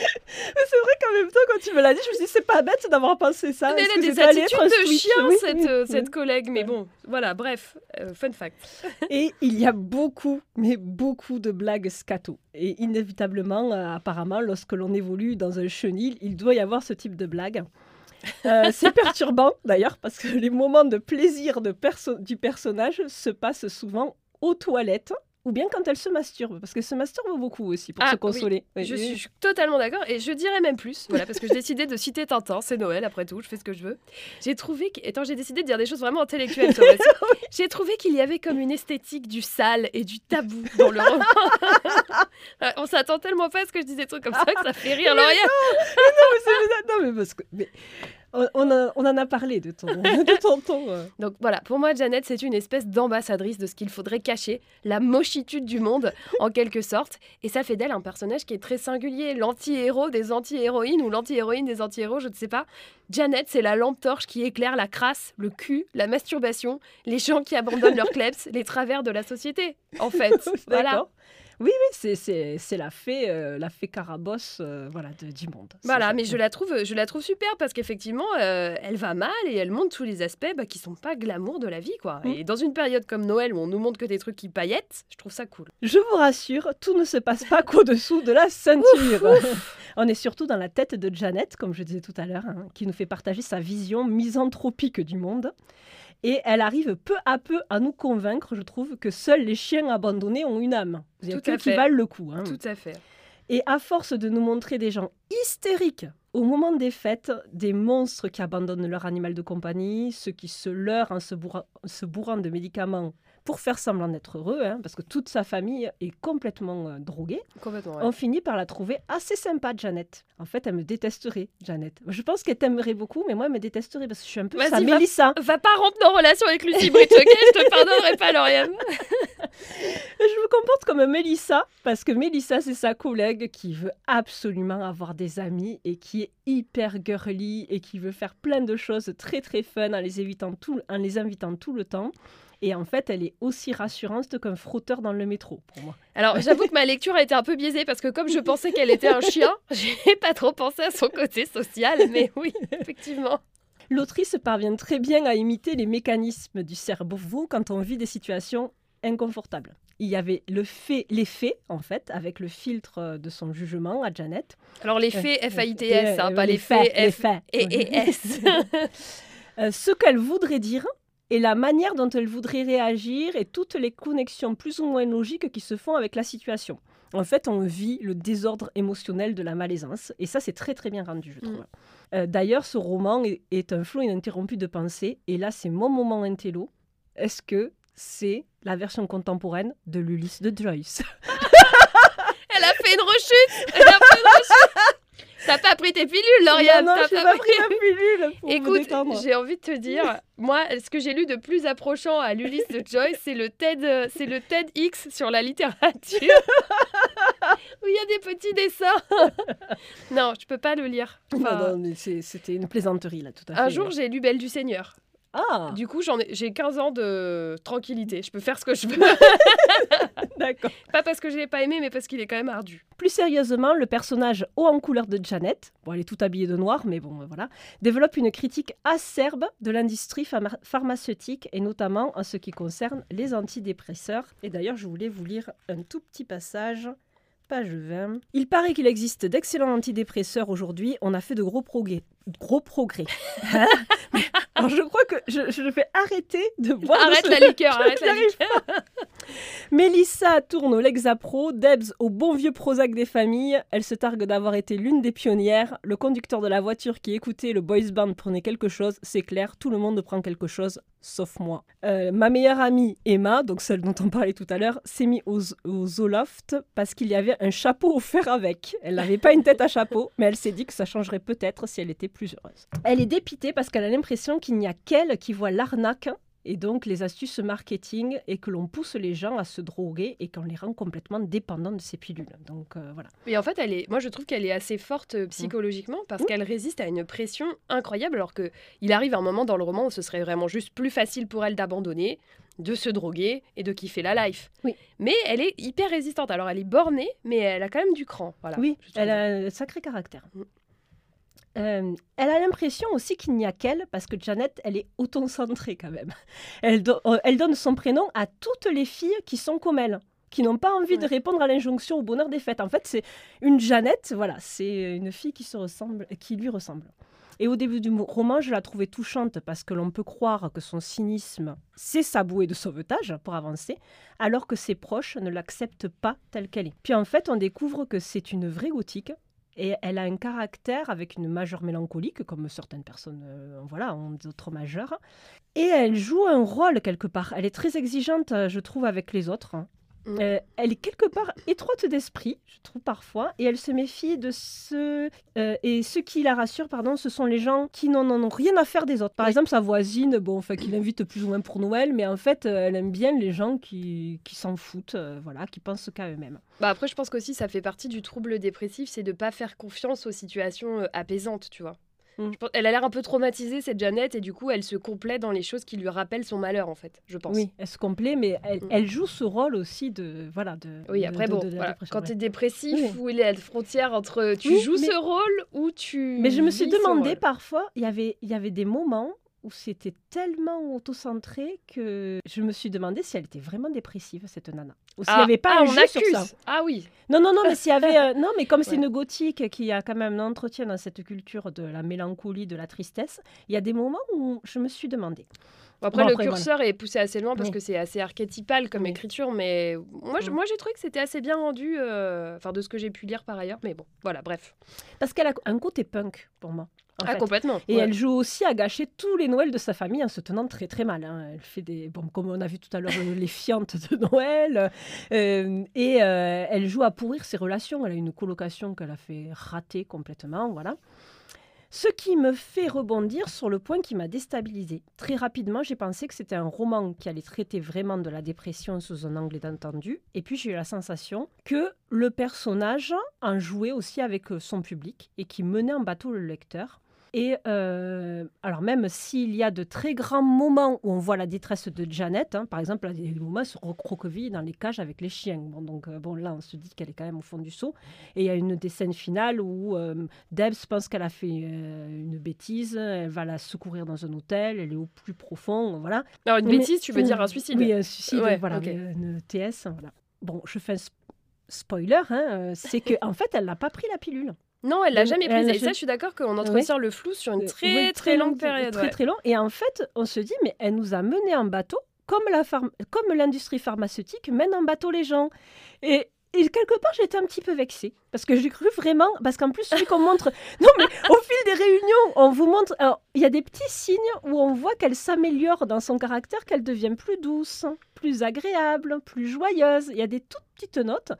Mais c'est vrai qu'en même temps, quand tu me l'as dit, je me suis dit, c'est pas bête d'avoir pensé ça. Elle a des attitudes de chien, Oui, cette, oui, euh, oui. cette collègue. Mais bon, voilà, bref, euh, fun fact. Et il y a beaucoup, mais beaucoup de blagues scato. Et inévitablement, euh, apparemment, lorsque l'on évolue dans un chenil, il doit y avoir ce type de blague. C'est perturbant d'ailleurs parce que les moments de plaisir de perso- du personnage se passent souvent aux toilettes ou bien quand elle se masturbe parce qu'elle se masturbe beaucoup aussi pour Ah, se oui. consoler. Je suis totalement d'accord et je dirais même plus, voilà, parce que j'ai décidé de citer Tintin, c'est Noël après tout, je fais ce que je veux. J'ai trouvé, que, étant j'ai décidé de dire des choses vraiment intellectuelles j'ai trouvé qu'il y avait comme une esthétique du sale et du tabou dans le roman. Euh, On s'attend tellement pas à ce que je dise des trucs comme ça que ça fait rire Lauriane. Non, mais c'est- non, mais parce que mais on, on a- on en a parlé de ton, de ton ton. euh. Donc voilà, pour moi, Janet, c'est une espèce d'ambassadrice de ce qu'il faudrait cacher, la mochitude du monde, en quelque sorte. Et ça fait d'elle un personnage qui est très singulier, l'anti-héros des anti-héroïnes ou l'anti-héroïne des anti-héros, je ne sais pas. Janet, c'est la lampe torche qui éclaire la crasse, le cul, la masturbation, les gens qui abandonnent leurs kleps, les travers de la société, en fait. voilà. Oui, oui, c'est- c'est c'est la fée, euh, la fée carabosse euh, voilà, de- du monde. Voilà, mais je la trouve, je la trouve super parce qu'effectivement, euh, elle va mal et elle montre tous les aspects bah, qui sont pas glamour de la vie, quoi. Mm. Et dans une période comme Noël où on nous montre que des trucs qui paillettes, je trouve ça cool. Je vous rassure, tout ne se passe pas qu'au-dessous de la ceinture. On est surtout dans la tête de Janet, comme je disais tout à l'heure, hein, qui nous fait partager sa vision misanthropique du monde. Et elle arrive peu à peu à nous convaincre, je trouve, que seuls les chiens abandonnés ont une âme. Il y a qui valent le coup. hein. Tout à fait. Et à force de nous montrer des gens hystériques au moment des fêtes, des monstres qui abandonnent leur animal de compagnie, ceux qui se leurrent en se, bourra- se bourrant de médicaments pour faire semblant d'être heureux, hein, parce que toute sa famille est complètement euh, droguée, Complètement. ouais. on finit par la trouver assez sympa, Janet. En fait, elle me détesterait, Janet. Je pense qu'elle t'aimerait beaucoup, mais moi, elle me détesterait parce que je suis un peu sa va- Mélissa. Va pas rompre nos relations avec Lucy Bridge, ok? Je te pardonnerai pas, Lauriane. Je me comporte comme Mélissa parce que Mélissa, c'est sa collègue qui veut absolument avoir des amis et qui est hyper girly et qui veut faire plein de choses très très fun en les, évitant tout, en les invitant tout le temps. Et en fait, elle est aussi rassurante qu'un frotteur dans le métro pour moi. Alors, j'avoue que ma lecture a été un peu biaisée parce que comme je pensais qu'elle était un chien, j'ai pas trop pensé à son côté social, mais oui, effectivement. L'autrice parvient très bien à imiter les mécanismes du cerveau quand on vit des situations inconfortables. Il y avait le fait, les faits, en fait, avec le filtre euh, de son jugement à Janet. Alors, les faits, F-A-I-T-S, hein, pas les faits, les F faits. et et S. Euh, ce qu'elle voudrait dire et la manière dont elle voudrait réagir et toutes les connexions plus ou moins logiques qui se font avec la situation. En fait, on vit le désordre émotionnel de la malaisance et ça, c'est très très bien rendu, je trouve. Mm. Euh, D'ailleurs, ce roman est, est un flot ininterrompu de pensée et là, c'est mon moment intello. Est-ce que c'est la version contemporaine de l'Ulysse de Joyce Elle a fait une rechute Elle a fait une rechute T'as pas pris tes pilules, Lauriane Non, non, pas pas pris la pilule pour Écoute, j'ai envie de te dire, moi, ce que j'ai lu de plus approchant à l'Ulysse de Joyce, c'est le TED, c'est le TEDx sur la littérature, où il y a des petits dessins. non, je peux pas le lire. Enfin, Non, non, mais c'est- c'était une plaisanterie là, tout à fait. un jour, j'ai lu Belle du Seigneur. Ah, Du coup, j'en ai, j'ai 15 ans de tranquillité. Je peux faire ce que je veux. d'accord. pas parce que je l'ai pas aimé, mais parce qu'il est quand même ardu. Plus sérieusement, le personnage haut en couleur de Janet, bon, elle est toute habillée de noir, mais bon, voilà, développe une critique acerbe de l'industrie pharma- pharmaceutique et notamment en ce qui concerne les antidépresseurs. Et d'ailleurs, je voulais vous lire un tout petit passage. Page 20. Il paraît qu'il existe d'excellents antidépresseurs aujourd'hui. On a fait de gros progrès. Gros progrès. Hein Alors je crois que je, je vais arrêter de boire. de Arrête ce- la liqueur, arrête la liqueur. Mélissa tourne au Lexapro, Debs au bon vieux Prozac des familles. Elle se targue d'avoir été l'une des pionnières. Le conducteur de la voiture qui écoutait le boys band prenait quelque chose, c'est clair, tout le monde prend quelque chose, sauf moi. Euh, ma meilleure amie Emma, donc celle dont on parlait tout à l'heure, s'est mise au, au Zoloft parce qu'il y avait un chapeau offert avec. Elle n'avait pas une tête à chapeau, mais elle s'est dit que ça changerait peut-être si elle était plus heureuse. Elle est dépitée parce qu'elle a l'impression qu'il n'y a qu'elle qui voit l'arnaque et donc les astuces marketing et que l'on pousse les gens à se droguer et qu'on les rend complètement dépendants de ces pilules. Donc euh, voilà. Mais en fait, elle est, moi je trouve qu'elle est assez forte euh, psychologiquement parce qu'elle résiste à une pression incroyable alors que il arrive un moment dans le roman où ce serait vraiment juste plus facile pour elle d'abandonner, de se droguer et de kiffer la life. Oui. Mais elle est hyper résistante. Alors elle est bornée, mais elle a quand même du cran. Voilà. oui, elle a un sacré caractère. Euh, elle a l'impression aussi qu'il n'y a qu'elle, parce que Janet, elle est autocentrée quand même. Elle, do- euh, elle donne son prénom à toutes les filles qui sont comme elle, qui n'ont pas envie de répondre à l'injonction au bonheur des fêtes. En fait, c'est une Janet, voilà, c'est une fille qui, se ressemble, qui lui ressemble. Et au début du roman, je la trouvais touchante parce que l'on peut croire que son cynisme, c'est sa bouée de sauvetage pour avancer, alors que ses proches ne l'acceptent pas telle qu'elle est. Puis en fait, on découvre que c'est une vraie gothique et elle a un caractère avec une majeure mélancolique, comme certaines personnes euh, voilà, ont d'autres majeures. Et elle joue un rôle quelque part. Elle est très exigeante, euh, je trouve, avec les autres. Euh, elle est quelque part étroite d'esprit, je trouve parfois, et elle se méfie de ceux euh, et ceux qui la rassurent, pardon, ce sont les gens qui n'en en ont rien à faire des autres. Par Oui. exemple, sa voisine, bon, enfin, qui l'invite plus ou moins pour Noël, mais en fait, euh, elle aime bien les gens qui, qui s'en foutent, euh, voilà, qui pensent qu'à eux-mêmes. Bah après, je pense qu'aussi ça fait partie du trouble dépressif, c'est de pas faire confiance aux situations apaisantes, tu vois. Mm. Je pense- Elle a l'air un peu traumatisée cette Jeannette et du coup elle se complaît dans les choses qui lui rappellent son malheur en fait, je pense. Oui, elle se complaît, mais elle, Mm. elle joue ce rôle aussi de, voilà, de. Oui, après de- bon, de voilà, quand tu es dépressif, Oui. où il est à la frontière entre tu Oui, joues mais- ce rôle ou tu Mais je me suis demandé parfois, il y avait, il y avait des moments où c'était tellement autocentré que je me suis demandé si elle était vraiment dépressive, cette nana. Ou s'il n'y Ah, avait pas ah, un on jeu sur ça. Ah oui. Non, non, non, mais s'il y avait. euh, non, mais comme c'est une gothique qui a quand même un entretien dans cette culture de la mélancolie, de la tristesse, il y a des moments où je me suis demandé. Bon, après, Bon, le curseur est poussé assez loin parce Oui. que c'est assez archétypal comme Oui. écriture, mais moi, je- moi j'ai trouvé que c'était assez bien rendu, euh, enfin de ce que j'ai pu lire par ailleurs. Mais bon, voilà, bref. Parce qu'elle a un côté punk pour moi. Ah fait. complètement. Et ouais. elle joue aussi à gâcher tous les Noëls de sa famille en se tenant très très mal. hein. Elle fait des, bon, comme on a vu tout à l'heure, euh, les fiantes de Noël. euh, et euh, elle joue à pourrir ses relations. Elle a une colocation qu'elle a fait rater complètement. Voilà. Ce qui me fait rebondir sur le point qui m'a déstabilisée. Très rapidement, j'ai pensé que c'était un roman qui allait traiter vraiment de la dépression sous un angle inattendu. Et puis j'ai eu la sensation que le personnage en jouait aussi avec son public et qui menait en bateau le lecteur. Et euh, alors même s'il y a de très grands moments où on voit la détresse de Janet, hein, par exemple, il y a des moments où elle se recroqueville dans les cages avec les chiens. Bon, donc euh, bon, là, on se dit qu'elle est quand même au fond du seau. Et il y a une des scènes finales où euh, Debs pense qu'elle a fait euh, une bêtise, elle va la secourir dans un hôtel, elle est au plus profond, voilà. Alors, une Mais- bêtise, tu veux dire un suicide? Oui, un suicide, Ouais, voilà, une TS, voilà. Bon, je fais un sp- spoiler, hein, c'est que en fait, elle n'a pas pris la pilule. Non, elle l'a jamais prise. Et ça, je suis d'accord qu'on entretient le flou sur une très oui, très longue période. Très ouais. très long. Et en fait, on se dit, mais elle nous a menés en bateau, comme la comme l'industrie pharmaceutique mène en bateau les gens. Et, et quelque part, j'étais un petit peu vexée. Parce que j'ai cru vraiment. Parce qu'en plus, celui qu'on montre. Non, mais au fil des réunions, on vous montre. alors, Il y a des petits signes où on voit qu'elle s'améliore dans son caractère, qu'elle devient plus douce, plus agréable, plus joyeuse. Il y a des toutes petites notes.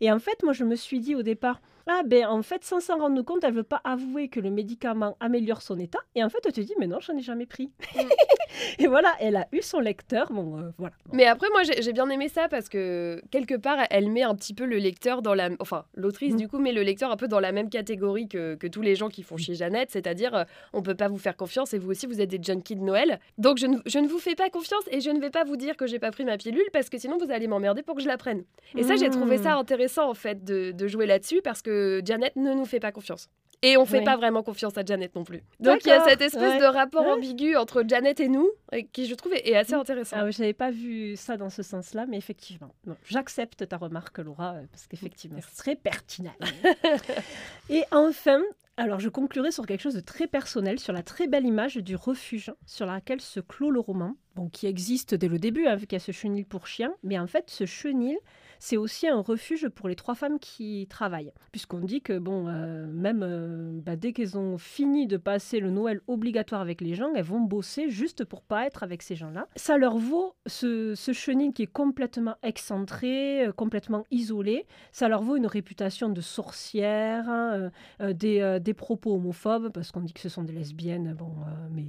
Et en fait, moi, je me suis dit au départ. Ah ben en fait, sans s'en rendre compte, elle veut pas avouer que le médicament améliore son état. Et en fait, elle te dit, mais non, j'en ai jamais pris. Et voilà, elle a eu son lecteur. Bon, euh, voilà. Bon. Mais après, moi, j'ai bien aimé ça parce que quelque part, elle met un petit peu le lecteur dans la. Enfin, l'autrice, Mm. du coup, met le lecteur un peu dans la même catégorie que, que tous les gens qui font chez Jeannette, c'est-à-dire, euh, on peut pas vous faire confiance et vous aussi, vous êtes des junkies de Noël. Donc, je ne, je ne vous fais pas confiance et je ne vais pas vous dire que j'ai pas pris ma pilule parce que sinon, vous allez m'emmerder pour que je la prenne. Et ça, j'ai trouvé Mm. ça intéressant, en fait, de, de jouer là-dessus parce que Janet ne nous fait pas confiance. Et on fait Oui. pas vraiment confiance à Janet non plus. Donc il y a cette espèce ouais. de rapport Ouais. ambigu entre Janet et nous, et qui je trouve est assez intéressant. Ah, oui, j'avais pas vu ça dans ce sens-là, mais effectivement. J'accepte ta remarque, Laura, euh, parce qu'effectivement, c'est très pertinent. Et enfin, alors je conclurai sur quelque chose de très personnel, sur la très belle image du refuge sur laquelle se clôt le roman, bon, qui existe dès le début, hein, qu'il y a ce chenil pour chien, mais en fait, ce chenil, c'est aussi un refuge pour les trois femmes qui travaillent. Puisqu'on dit que, bon, euh, même euh, bah, dès qu'elles ont fini de passer le Noël obligatoire avec les gens, elles vont bosser juste pour pas être avec ces gens-là. Ça leur vaut ce, chenil qui est complètement excentré, euh, complètement isolé. Ça leur vaut une réputation de sorcière, hein, des, des propos homophobes, parce qu'on dit que ce sont des lesbiennes, bon, mais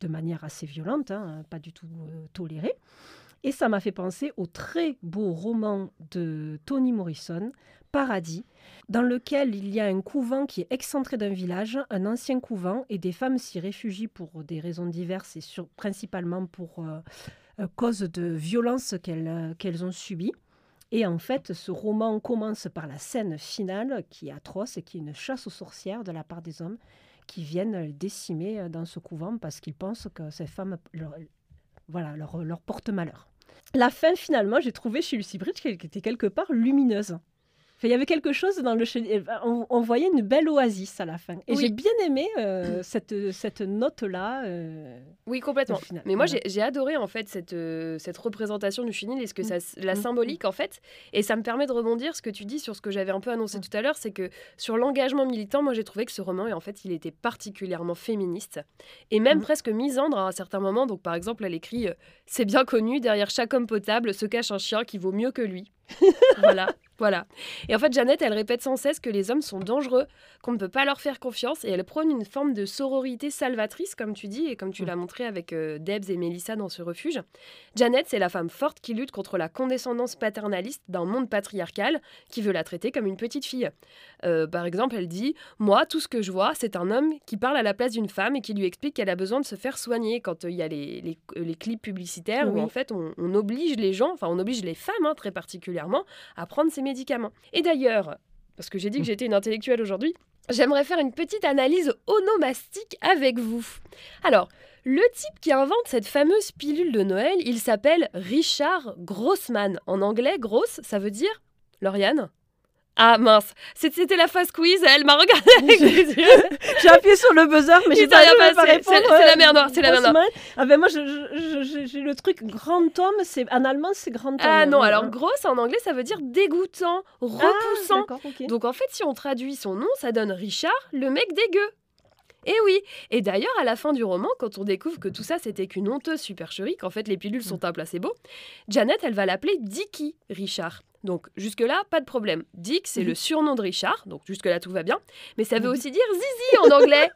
de manière assez violente, hein, pas du tout euh, tolérée. Et ça m'a fait penser au très beau roman de Toni Morrison, Paradis, dans lequel il y a un couvent qui est excentré d'un village, un ancien couvent, et des femmes s'y réfugient pour des raisons diverses et sur- principalement pour euh, euh, cause de violences qu'elles ont subies. Et en fait, ce roman commence par la scène finale qui est atroce et qui est une chasse aux sorcières de la part des hommes qui viennent décimer euh, dans ce couvent parce qu'ils pensent que ces femmes leur, voilà, leur, leur portent malheur. La fin, finalement, j'ai trouvé chez Lucy Bridge qu'elle était quelque part lumineuse. Il y avait quelque chose dans le chenil. On, on voyait une belle oasis à la fin. Et Oui. j'ai bien aimé euh, cette, cette note-là. euh, Oui, complètement. final. Mais moi, j'ai adoré en fait cette, euh, cette représentation du chenil et ce que ça, la Mm. symbolique en fait. Et ça me permet de rebondir ce que tu dis sur ce que j'avais un peu annoncé Mm. tout à l'heure, c'est que sur l'engagement militant, moi j'ai trouvé que ce roman, en fait, il était particulièrement féministe et même Mm. presque misandre à un certain moment. Donc par exemple, elle écrit C'est bien connu, derrière chaque homme potable se cache un chien qui vaut mieux que lui. voilà, voilà. Et en fait, Jeannette, elle répète sans cesse que les hommes sont dangereux, qu'on ne peut pas leur faire confiance, et elle prône une forme de sororité salvatrice, comme tu dis, et comme tu Mm. l'as montré avec euh, Debs et Mélissa dans ce refuge. Jeannette, c'est la femme forte qui lutte contre la condescendance paternaliste d'un monde patriarcal qui veut la traiter comme une petite fille. Euh, par exemple, elle dit Moi, tout ce que je vois, c'est un homme qui parle à la place d'une femme et qui lui explique qu'elle a besoin de se faire soigner quand euh, il y a les, les- les clips publicitaires Oui. où en fait on, on oblige les gens, enfin on oblige les femmes hein, très particulièrement, à prendre ces médicaments. Et d'ailleurs, parce que j'ai dit que j'étais une intellectuelle aujourd'hui, j'aimerais faire une petite analyse onomastique avec vous. Alors, le type qui invente cette fameuse pilule de Noël, il s'appelle Richard Grossman. En anglais, gross, ça veut dire Lauriane? Ah mince, c'était la phase quiz, elle m'a regardé avec les yeux. J'ai appuyé sur le buzzer, mais j'ai pas pas répondre. C'est- la merde noire, c'est la merde noire. Ah ben moi, j'ai le truc grand homme, c'est en allemand, c'est grand homme. Ah non, hein. alors grosse en anglais, ça veut dire dégoûtant, Ah, repoussant. ok. Donc en fait, si on traduit son nom, ça donne Richard, le mec dégueu. Et oui, et d'ailleurs à la fin du roman, quand on découvre que tout ça c'était qu'une honteuse supercherie, qu'en fait les pilules sont un placebo, Janet elle va l'appeler Dicky Richard. Donc jusque-là, pas de problème. Dick, c'est Mhm. le surnom de Richard, donc jusque-là tout va bien. Mais ça veut Mhm. aussi dire zizi en anglais.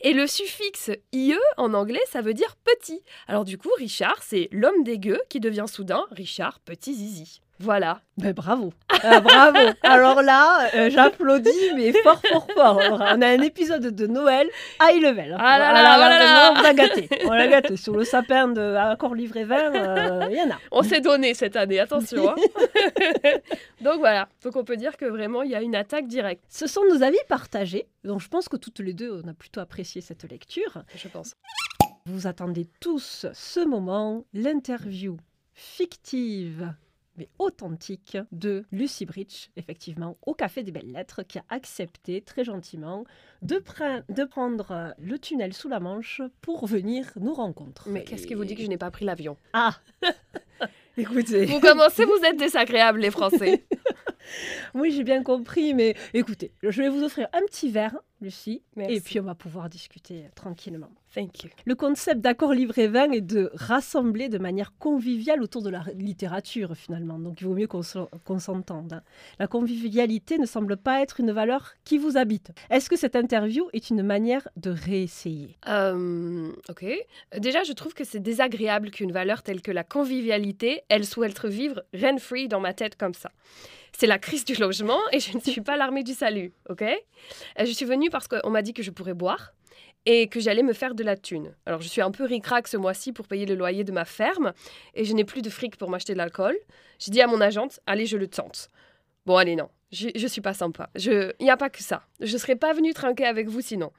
Et le suffixe IE en anglais, ça veut dire petit. Alors du coup, Richard, c'est l'homme dégueu qui devient soudain Richard Petit Zizi. Voilà. Ben, bravo. Ah, bravo. Alors là, euh, j'applaudis, mais fort, fort, fort. Alors, on a un épisode de Noël high level. Ah là là, Voilà, là là. vraiment, on l'a gâté. On l'a gâté. Sur le sapin de Accord Livré 20, euh, il y en a. On s'est donné cette année, attention. hein. Donc voilà, donc on peut dire que vraiment il y a une attaque directe, Ce sont nos avis partagés. Donc je pense que toutes les deux, on a plutôt apprécié cette lecture. je pense. Vous attendez tous ce moment, l'interview fictive mais authentique de Lucy Bridge, effectivement, au Café des Belles Lettres, qui a accepté très gentiment de, pre- de prendre le tunnel sous la Manche pour venir nous rencontrer. Mais qu'est-ce qui vous dit que je n'ai pas pris l'avion? Ah Écoutez, Vous commencez, vous êtes désagréables les Français. oui j'ai bien compris, mais écoutez, je vais vous offrir un petit verre Lucie. Merci. Et puis on va pouvoir discuter euh, tranquillement. Thank you. Le concept d'accord livre et vin est de rassembler de manière conviviale autour de la littérature finalement. Donc il vaut mieux qu'on s'en- qu'on s'entende. hein. La convivialité ne semble pas être une valeur qui vous habite. Est-ce que cette interview est une manière de réessayer? Euh, ok. Déjà, je trouve que c'est désagréable qu'une valeur telle que la convivialité, elle souhaite vivre rent-free dans ma tête comme ça. C'est la crise du logement et je ne suis pas l'armée du salut, ok? Euh, Je suis venue parce qu'on m'a dit que je pourrais boire et que j'allais me faire de la thune. Alors, je suis un peu ric-rac ce mois-ci pour payer le loyer de ma ferme et je n'ai plus de fric pour m'acheter de l'alcool. J'ai dit à mon agente, allez, je le tente. Bon, allez, non, je, je suis pas sympa. Il n'y a pas que ça. Je serais pas venue trinquer avec vous sinon.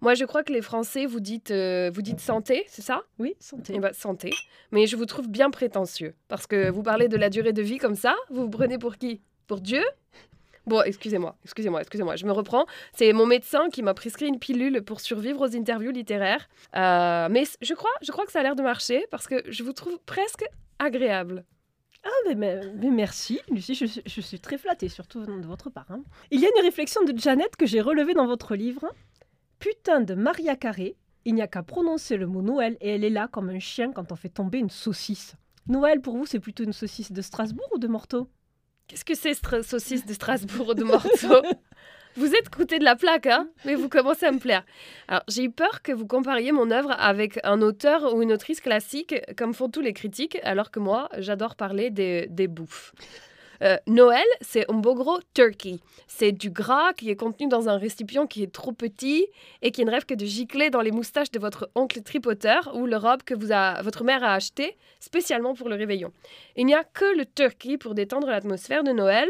Moi, je crois que les Français, vous dites, euh, vous dites santé, c'est ça? Oui, santé. Eh ben, santé. Mais je vous trouve bien prétentieux. Parce que vous parlez de la durée de vie comme ça. Vous vous prenez pour qui? Pour Dieu? Bon, excusez-moi, excusez-moi, excusez-moi. Je me reprends. C'est mon médecin qui m'a prescrit une pilule pour survivre aux interviews littéraires. Euh, mais je crois, je crois que ça a l'air de marcher parce que je vous trouve presque agréable. Ah, mais, mais- merci, Lucie, je, suis- je suis très flattée, surtout de votre part. hein. Il y a une réflexion de Janet que j'ai relevée dans votre livre. Putain de Maria Carré, il n'y a qu'à prononcer le mot Noël et elle est là comme un chien quand on fait tomber une saucisse. Noël, pour vous, c'est plutôt une saucisse de Strasbourg ou de Morteau? Qu'est-ce que c'est, stra- saucisse de Strasbourg ou de Morteau Vous êtes côté de la plaque, hein Mais vous commencez à me plaire. Alors, j'ai eu peur que vous compariez mon œuvre avec un auteur ou une autrice classique, comme font tous les critiques, alors que moi, j'adore parler des bouffes. Euh, Noël, c'est un beau gros turkey. C'est du gras qui est contenu dans un récipient qui est trop petit et qui ne rêve que de gicler dans les moustaches de votre oncle tripoteur ou le robe que votre mère a acheté spécialement pour le réveillon. Il n'y a que le turkey pour détendre l'atmosphère de Noël,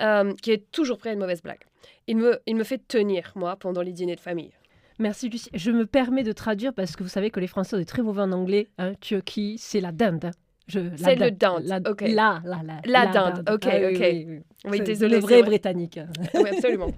euh, qui est toujours près à une mauvaise blague. Il me, fait tenir, moi, pendant les dîners de famille. Merci, Lucie. Je me permets de traduire parce que vous savez que les Français sont très mauvais en anglais. Hein, turkey, c'est la dinde. Je- C'est le dinde, La, ok. La, la, la, La dinde, ok, Ah ok. oui, oui. Désolé. Le vrai britannique. Oui, absolument.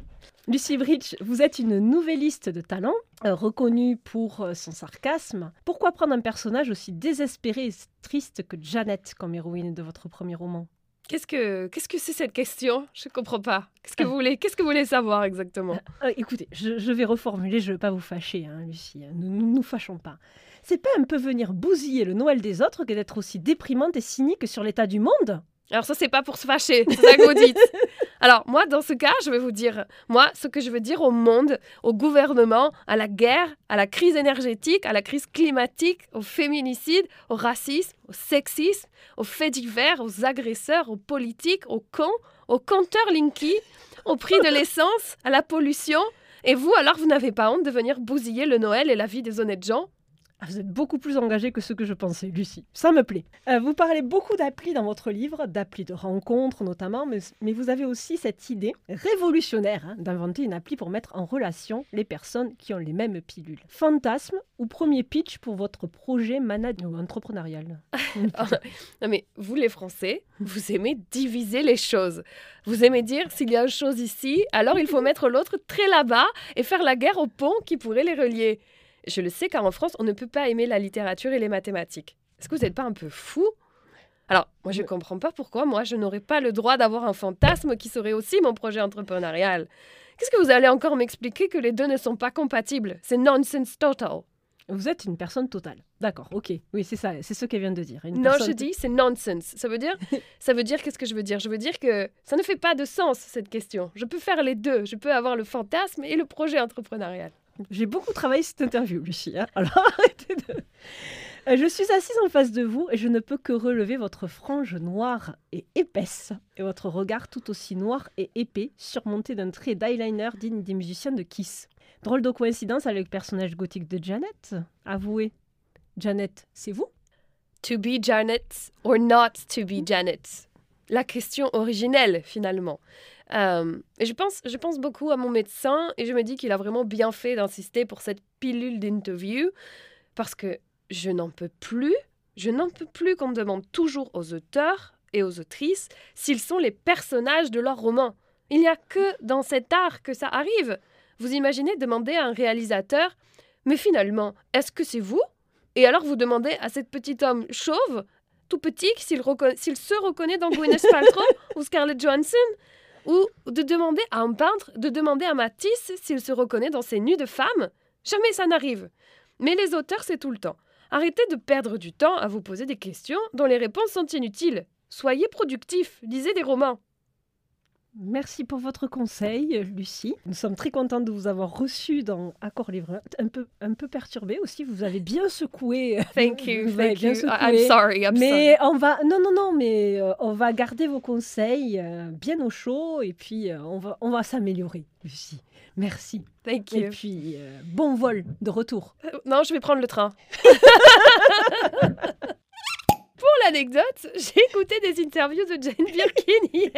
Lucie Bridge, vous êtes une nouvelliste de talent, euh, reconnue pour euh, son sarcasme. Pourquoi prendre un personnage aussi désespéré et triste que Janet comme héroïne de votre premier roman? Qu'est-ce que qu'est-ce que c'est cette question? Je comprends pas. Qu'est-ce que vous voulez Qu'est-ce que vous voulez savoir exactement? Euh, Écoutez, je, je vais reformuler, je ne veux pas vous fâcher, hein, Lucie. hein. Nous ne nous fâchons pas. C'est pas un peu venir bousiller le Noël des autres que d'être aussi déprimante et cynique sur l'état du monde? Alors ça, c'est pas pour se fâcher, c'est ça que vous dites. Alors moi, dans ce cas, je vais vous dire, moi, ce que je veux dire au monde, au gouvernement, à la guerre, à la crise énergétique, à la crise climatique, au féminicide, au racisme, au sexisme, aux faits divers, aux agresseurs, aux politiques, aux cons, aux compteurs Linky, au prix de l'essence, à la pollution. Et vous, alors, vous n'avez pas honte de venir bousiller le Noël et la vie des honnêtes gens? Ah, Vous êtes beaucoup plus engagée que ce que je pensais, Lucie. Ça me plaît. Euh, vous parlez beaucoup d'applis dans votre livre, d'applis de rencontres notamment, mais, vous avez aussi cette idée révolutionnaire hein, d'inventer une appli pour mettre en relation les personnes qui ont les mêmes pilules. Fantasme ou premier pitch pour votre projet manag- ou entrepreneurial? Non mais vous les Français, vous aimez diviser les choses. Vous aimez dire s'il y a une chose ici, alors il faut mettre l'autre très là-bas et faire la guerre au pont qui pourrait les relier. Je le sais car en France, on ne peut pas aimer la littérature et les mathématiques. Est-ce que vous n'êtes pas un peu fou? Alors, moi je ne comprends pas pourquoi moi je n'aurais pas le droit d'avoir un fantasme qui serait aussi mon projet entrepreneurial. Qu'est-ce que vous allez encore m'expliquer que les deux ne sont pas compatibles? C'est nonsense total. Vous êtes une personne totale. D'accord, ok. Oui, c'est ça, c'est ce qu'elle vient de dire. Une Non, je dis c'est nonsense. Ça veut dire, ça veut dire qu'est-ce que je veux dire? Je veux dire que ça ne fait pas de sens cette question. Je peux faire les deux. Je peux avoir le fantasme et le projet entrepreneurial. J'ai beaucoup travaillé cette interview, Lucie. hein. Alors arrêtez de. Euh, Je suis assise en face de vous et je ne peux que relever votre frange noire et épaisse et votre regard tout aussi noir et épais surmonté d'un trait d'eyeliner digne des musiciens de Kiss. Drôle de coïncidence avec le personnage gothique de Janet. Avouez, Janet, c'est vous? To be Janet or not to be Janet La question originelle finalement. Euh, et je pense, je pense beaucoup à mon médecin et je me dis qu'il a vraiment bien fait d'insister pour cette pilule d'interview parce que je n'en peux plus, je n'en peux plus qu'on me demande toujours aux auteurs et aux autrices s'ils sont les personnages de leur roman. Il n'y a que dans cet art que ça arrive. Vous imaginez demander à un réalisateur, mais finalement, est-ce que c'est vous? Et alors vous demandez à cet petit homme chauve, tout petit, s'il se reconnaît dans Gwyneth Paltrow ou Scarlett Johansson Ou de demander à un peintre, de demander à Matisse s'il se reconnaît dans ses nus de femme Jamais ça n'arrive. Mais les auteurs, c'est tout le temps. Arrêtez de perdre du temps à vous poser des questions dont les réponses sont inutiles. Soyez productifs, lisez des romans. Merci pour votre conseil, Lucie. Nous sommes très contents de vous avoir reçu dans Accord Livre. Un peu, un peu perturbé aussi, vous avez bien secoué. Thank you, Vous thank bien you. Secoué. I'm sorry, I'm mais on va, non, non, non, mais euh, on va garder vos conseils euh, bien au chaud et puis euh, on va, on va s'améliorer, Lucie. Merci. sorry. Thank Et you. puis euh, bon vol de retour. Non, je vais prendre le train. Pour l'anecdote, j'ai écouté des interviews de Jane Birkin hier.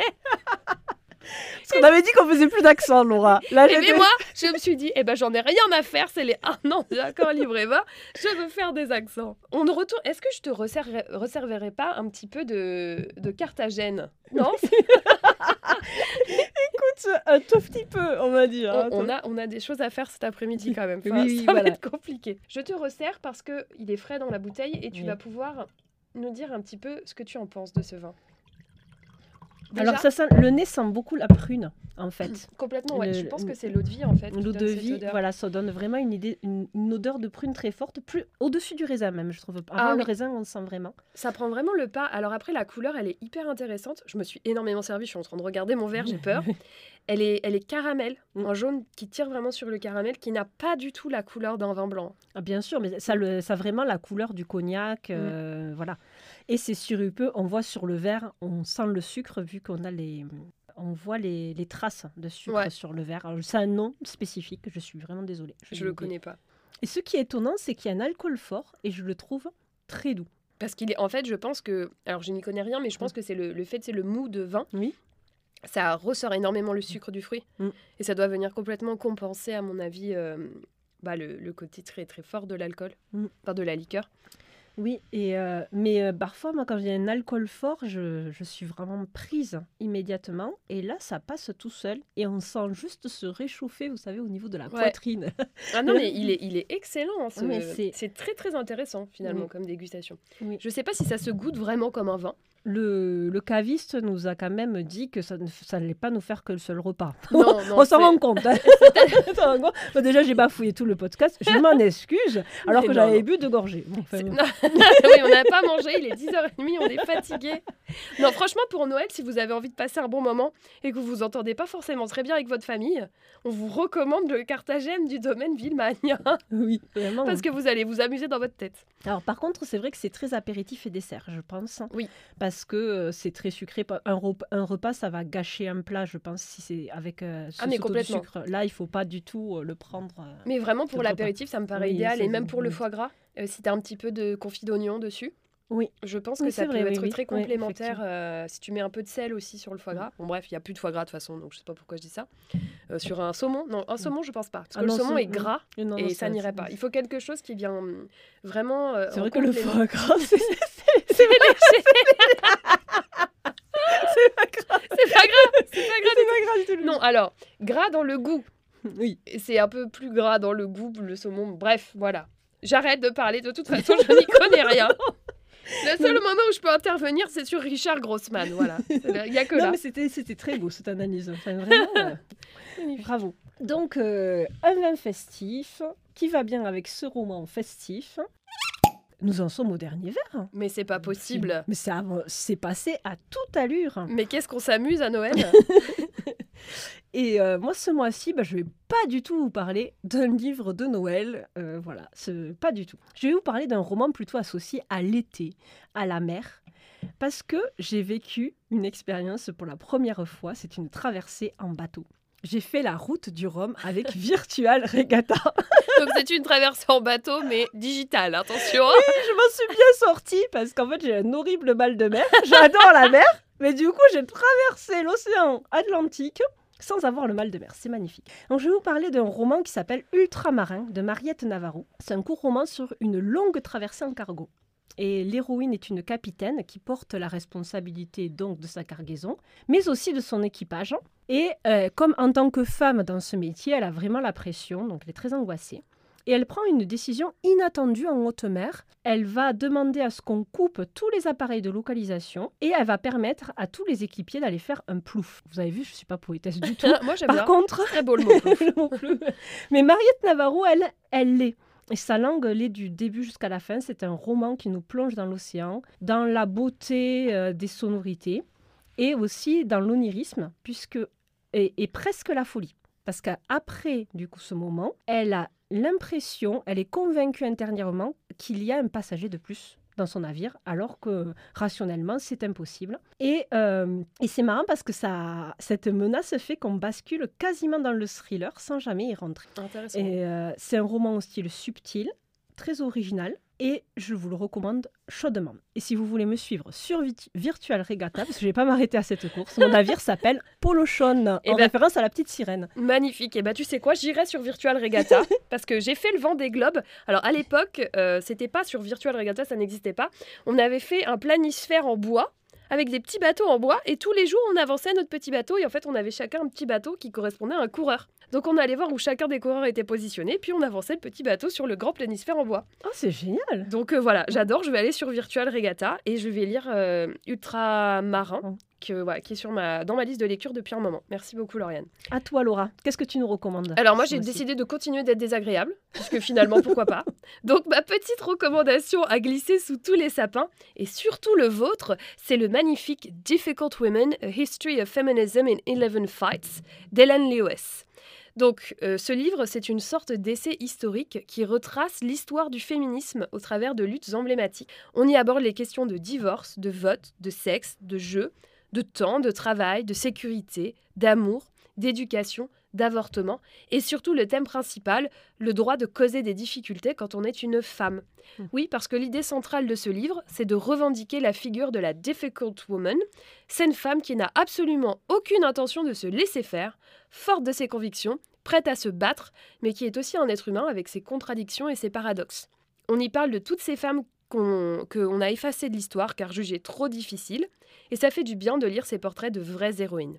Qu'on avait dit qu'on faisait plus d'accent, Laura. Là, Et mais moi, je me suis dit, eh ben j'en ai rien à faire, c'est les un an d'accord libre et va, je veux faire des accents. On retourne. Est-ce que je te resserverai, resserverai pas un petit peu de, de Carthagène? Non? Écoute, un tout petit peu, on va dire. hein. on, on a, on a des choses à faire cet après-midi quand même. Enfin, oui, ça voilà. va être compliqué. Je te resserre parce que il est frais dans la bouteille et tu Oui. vas pouvoir nous dire un petit peu ce que tu en penses de ce vin. Alors ça sent, le nez sent beaucoup la prune, en fait. complètement, ouais. le- je pense que c'est l'eau de vie en fait. L'eau de vie, voilà, ça donne vraiment une, idée, une, une odeur de prune très forte, plus au-dessus du raisin même, je trouve. Avant Ah le oui. raisin, on sent vraiment. Ça prend vraiment le pas. Alors après, la couleur, elle est hyper intéressante. Je me suis énormément servie. Je suis en train de regarder mon verre, j'ai peur. Elle est, elle est caramel, Mm. un jaune qui tire vraiment sur le caramel, qui n'a pas du tout la couleur d'un vin blanc. Ah, bien sûr, mais ça, le, ça a vraiment la couleur du cognac, Mm. euh, voilà. Et c'est sirupeux, on voit sur le verre, on sent le sucre vu qu'on a les... On voit les, les traces de sucre Ouais. sur le verre. C'est un nom spécifique, je suis vraiment désolée. Je l'ai le connais pas. Et ce qui est étonnant, c'est qu'il y a un alcool fort et je le trouve très doux. Parce qu'il est, en fait, je pense que, alors je n'y connais rien, mais je pense que c'est le, le fait, c'est le mou de vin. Oui. Ça ressort énormément le sucre du fruit, Mm. et ça doit venir complètement compenser, à mon avis, euh, bah, le, le côté très très fort de l'alcool, Mm. enfin de la liqueur. Oui, et euh, mais euh, parfois, moi, quand a un alcool fort, je, je suis vraiment prise immédiatement. Et là, ça passe tout seul. Et on sent juste se réchauffer, vous savez, au niveau de la Ouais. poitrine. Ah non, mais il est, il est excellent. hein, ce- c'est- très très intéressant finalement Oui. comme dégustation. Oui. Je sais pas si ça se goûte vraiment comme un vin. Le, le caviste nous a quand même dit que ça ne n'allait pas nous faire que le seul repas. Non, non, on s'en rend compte. hein. Déjà, j'ai bafouillé tout le podcast. Je m'en excuse, alors que j'avais bu deux gorgées. Enfin, oui, on n'a pas mangé, il est 10h30, on est fatigué. Non, franchement, pour Noël, si vous avez envie de passer un bon moment et que vous vous entendez pas forcément très bien avec votre famille, on vous recommande le Carthagène du domaine Villemagne Oui, vraiment. parce que vous allez vous amuser dans votre tête. Alors par contre, c'est vrai que c'est très apéritif et dessert, je pense. Oui. Parce que euh, c'est très sucré. Un, rep- un repas, ça va gâcher un plat, je pense, si c'est avec euh, ce Ah, mais saut de complètement. sucre. Là, il faut pas du tout euh, le prendre. euh. Mais vraiment, pour Le l'apéritif, ça me paraît Oui, idéal. Et même pour le foie gras, si tu as un petit peu de confit d'oignon dessus. Oui. Je pense que Oui, ça c'est peut vrai, oui, être très complémentaire si tu mets un peu de sel aussi sur le foie gras. Bon, bref, il n'y a plus de foie gras de toute façon, donc je sais pas pourquoi je dis ça. Sur un saumon, non, un saumon, je pense pas. Parce que Ah le non, saumon est non. gras Non, non, et ça- n'irait pas. Il faut quelque chose qui vient vraiment. C'est vrai que le foie gras, c'est pas grave. c'est pas grave, c'est pas grave. Pas grave du tout. Non, alors, gras dans le goût. Oui. C'est un peu plus gras dans le goût, le saumon. Bref, voilà. J'arrête de parler, de toute façon, je n'y connais rien. Le seul moment où je peux intervenir, c'est sur Richard Grossman. Voilà. Il n'y a que Non, là. mais c'était c'était très beau cette analyse. Enfin, vraiment, euh, bravo. Donc, euh, un vin festif qui va bien avec ce roman festif. Nous en sommes au dernier verre. Mais c'est pas possible. Mais ça c'est passé à toute allure. Mais qu'est-ce qu'on s'amuse à Noël Et euh, moi, ce mois-ci, bah, je vais pas du tout vous parler d'un livre de Noël. Euh, voilà, pas du tout. Je vais vous parler d'un roman plutôt associé à l'été, à la mer. Parce que j'ai vécu une expérience pour la première fois. C'est une traversée en bateau. J'ai fait la route du Rhum avec Virtual Regatta. Donc c'est une traversée en bateau, mais digitale, attention. je m'en suis bien sortie parce qu'en fait, j'ai un horrible mal de mer. J'adore la mer, mais du coup, j'ai traversé l'océan Atlantique sans avoir le mal de mer. C'est magnifique. Donc, je vais vous parler d'un roman qui s'appelle Ultramarin de Mariette Navarro. C'est un court roman sur une longue traversée en cargo. Et l'héroïne est une capitaine qui porte la responsabilité donc de sa cargaison, mais aussi de son équipage. Et euh, comme en tant que femme dans ce métier, elle a vraiment la pression, donc elle est très angoissée. et elle prend une décision inattendue en haute mer. Elle va demander à ce qu'on coupe tous les appareils de localisation et elle va permettre à tous les équipiers d'aller faire un plouf. Vous avez vu, je ne suis pas poétesse du tout. Moi j'aime Par bien. contre, Très beau le mot. plouf. le mot plouf. mais Mariette Navarro, elle, elle l'est. Et sa langue l'est du début jusqu'à la fin. C'est un roman qui nous plonge dans l'océan, dans la beauté euh, des sonorités et aussi dans l'onirisme, puisque et, presque la folie. Parce qu'après, du coup, ce moment, elle a l'impression, elle est convaincue intérieurement qu'il y a un passager de plus dans son navire, alors que rationnellement, c'est impossible. Et, euh, et c'est marrant parce que ça, cette menace fait qu'on bascule quasiment dans le thriller sans jamais y rentrer. Intéressant. Et euh, c'est un roman au style subtil, très original, et je vous le recommande chaudement. Et si vous voulez me suivre sur Virtual Regatta, parce que je vais pas m'arrêter à cette course, mon navire s'appelle Polochon, Eh en ben- référence à la petite sirène. Magnifique. Et bah tu sais quoi, j'irai sur Virtual Regatta parce que j'ai fait le vent des globes. Alors à l'époque, euh, c'était pas sur Virtual Regatta, ça n'existait pas. On avait fait un planisphère en bois avec des petits bateaux en bois et tous les jours on avançait notre petit bateau et en fait on avait chacun un petit bateau qui correspondait à un coureur. Donc on allait voir où chacun des coureurs était positionné puis on avançait le petit bateau sur le grand planisphère en bois. Oh, c'est génial Donc euh, voilà, j'adore, je vais aller sur Virtual Regatta et je vais lire euh, Ultramarin Oh. Que, voilà, qui est sur ma, dans ma liste de lecture depuis un moment. Merci beaucoup Lauriane. À toi, Laura, qu'est-ce que tu nous recommandes? Alors moi j'ai décidé de continuer d'être désagréable, puisque finalement pourquoi pas. Donc ma petite recommandation à glisser sous tous les sapins, et surtout le vôtre, c'est le magnifique Difficult Women, A History of Feminism in Eleven Fights d'Hélène Lewis. Donc euh, ce livre, c'est une sorte d'essai historique qui retrace l'histoire du féminisme au travers de luttes emblématiques. On y aborde les questions de divorce, de vote, de sexe, de jeu, de temps, de travail, de sécurité, d'amour, d'éducation, d'avortement, et surtout le thème principal, le droit de causer des difficultés quand on est une femme. Mm. Oui, parce que l'idée centrale de ce livre, c'est de revendiquer la figure de la difficult woman. C'est une femme qui n'a absolument aucune intention de se laisser faire, forte de ses convictions, prête à se battre, mais qui est aussi un être humain avec ses contradictions et ses paradoxes. On y parle de toutes ces femmes qu'on a effacées de l'histoire car jugées trop difficiles, et ça fait du bien de lire ces portraits de vraies héroïnes.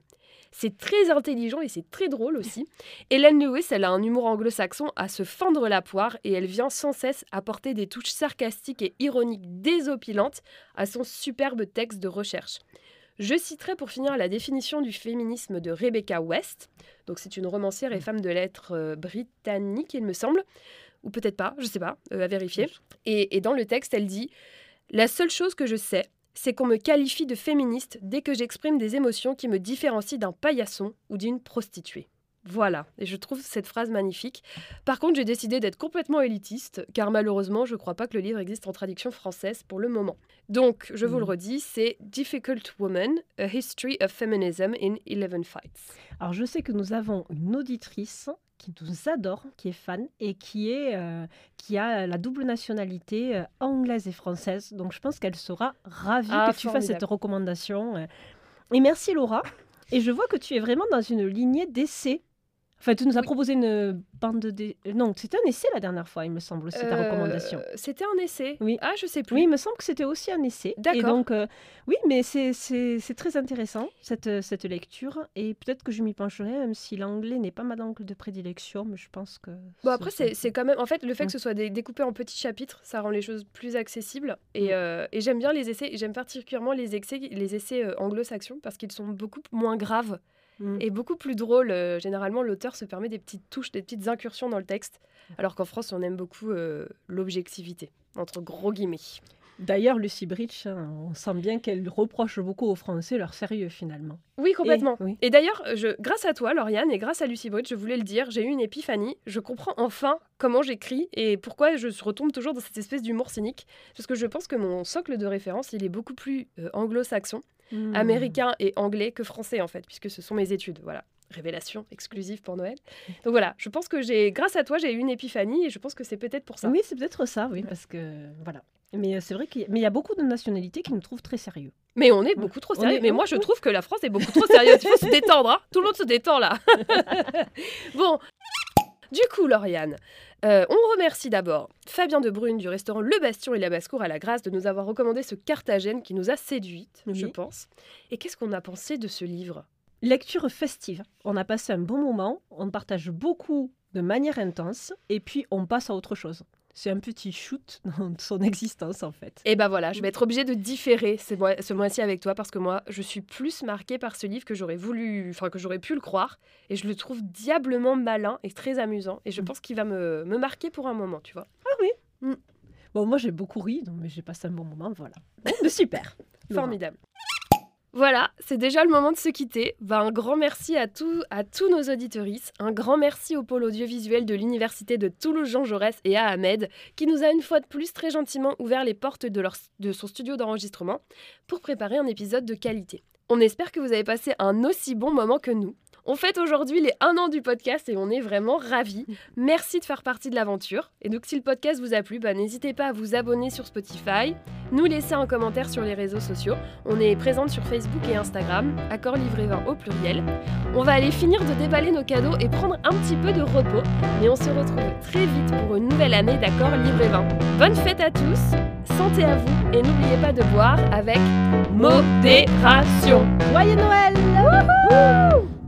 C'est très intelligent et c'est très drôle aussi. Hélène Lewis, elle a un humour anglo-saxon à se fendre la poire et elle vient sans cesse apporter des touches sarcastiques et ironiques désopilantes à son superbe texte de recherche. Je citerai pour finir la définition du féminisme de Rebecca West. Donc c'est une romancière et femme de lettres euh, britannique, il me semble, ou peut-être pas, je sais pas, euh, à vérifier. Et, et dans le texte, elle dit La seule chose que je sais, c'est qu'on me qualifie de féministe dès que j'exprime des émotions qui me différencient d'un paillasson ou d'une prostituée. Voilà, et je trouve cette phrase magnifique. Par contre, j'ai décidé d'être complètement élitiste, car malheureusement, je ne crois pas que le livre existe en traduction française pour le moment. Donc, je vous le Mhm. redis, c'est Difficult Woman, A History of Feminism in Eleven Fights. Alors, je sais que nous avons une auditrice qui nous adore, qui est fan et qui, est, euh, qui a la double nationalité euh, anglaise et française. Donc, je pense qu'elle sera ravie Ah, que tu fasses cette recommandation. euh. Et merci, Laura. Et je vois que tu es vraiment dans une lignée d'essais. Enfin, tu nous as Oui. proposé une bande de... Non, c'était un essai la dernière fois, il me semble, c'est ta Euh, recommandation. C'était un essai. Oui. Ah, je sais plus. Oui, il me semble que c'était aussi un essai. Et D'accord. donc, euh, oui, mais c'est- très intéressant, cette, cette lecture. Et peut-être que je m'y pencherai, même si l'anglais n'est pas ma langue de prédilection, mais je pense que... Bon, après, c'est quand même. En fait, le fait que ce soit dé- découpé en petits chapitres, ça rend les choses plus accessibles. Et, Mm. euh, et j'aime bien les essais. J'aime particulièrement les essais, les essais euh, anglo-saxons parce qu'ils sont beaucoup moins graves Mm. et beaucoup plus drôles. Euh, généralement, l'auteur se permet des petites touches, des petites incursions dans le texte. Alors qu'en France, on aime beaucoup euh, l'objectivité, entre gros guillemets. D'ailleurs, Lucy Bridge, hein, on sent bien qu'elle reproche beaucoup aux Français leur sérieux, finalement. Oui, complètement. Et- oui. Et d'ailleurs, grâce à toi, Lauriane, et grâce à Lucie Bridge, je voulais le dire, j'ai eu une épiphanie. Je comprends enfin comment j'écris et pourquoi je retombe toujours dans cette espèce d'humour cynique. Parce que je pense que mon socle de référence, il est beaucoup plus euh, anglo-saxon, Mm. américain et anglais que français, en fait, puisque ce sont mes études. Voilà. Révélation exclusive pour Noël. Donc voilà, je pense que j'ai, grâce à toi, j'ai eu une épiphanie et je pense que c'est peut-être pour ça. Oui, c'est peut-être ça, oui, parce que... Voilà. Mais euh, c'est vrai qu'il y, a- mais il y a beaucoup de nationalités qui nous trouvent très sérieux. Mais on est beaucoup trop sérieux. est- Mais moi, je trouve que la France est beaucoup trop sérieuse. Il faut se détendre. hein. Tout le monde se détend là. bon. Du coup, Lauriane, euh, on remercie d'abord Fabien de Brune du restaurant Le Bastion et la Basse-Cour à la Grâce de nous avoir recommandé ce Carthagène qui nous a séduites, je pense. Et qu'est-ce qu'on a pensé de ce livre? Lecture festive. On a passé un bon moment, on partage beaucoup de manière intense et puis on passe à autre chose. C'est un petit shoot dans son existence en fait. Et ben voilà, je vais être obligée de différer ce mois- ce mois-ci avec toi parce que moi, je suis plus marquée par ce livre que j'aurais voulu, enfin que j'aurais pu le croire. Et je le trouve diablement malin et très amusant. Et je Mm. pense qu'il va me, me marquer pour un moment, tu vois. Bon, moi j'ai beaucoup ri, donc mais j'ai passé un bon moment, voilà. Bon, mais super. Formidable. Voilà, c'est déjà le moment de se quitter. Bah, un grand merci à, tous à tous nos auditorices. Un grand merci au pôle audiovisuel de l'Université de Toulouse-Jean Jaurès et à Ahmed, qui nous a une fois de plus très gentiment ouvert les portes de, de son studio d'enregistrement pour préparer un épisode de qualité. On espère que vous avez passé un aussi bon moment que nous. On fête aujourd'hui les 1 an du podcast et on est vraiment ravis. Merci de faire partie de l'aventure. Et donc si le podcast vous a plu, bah, n'hésitez pas à vous abonner sur Spotify, nous laisser un commentaire sur les réseaux sociaux. On est présente sur Facebook et Instagram, accord livré 20 au pluriel. On va aller finir de déballer nos cadeaux et prendre un petit peu de repos, mais on se retrouve très vite pour une nouvelle année d'accord livré 20. Bonne fête à tous, santé à vous et n'oubliez pas de boire avec modération. Joyeux Noël Wouhou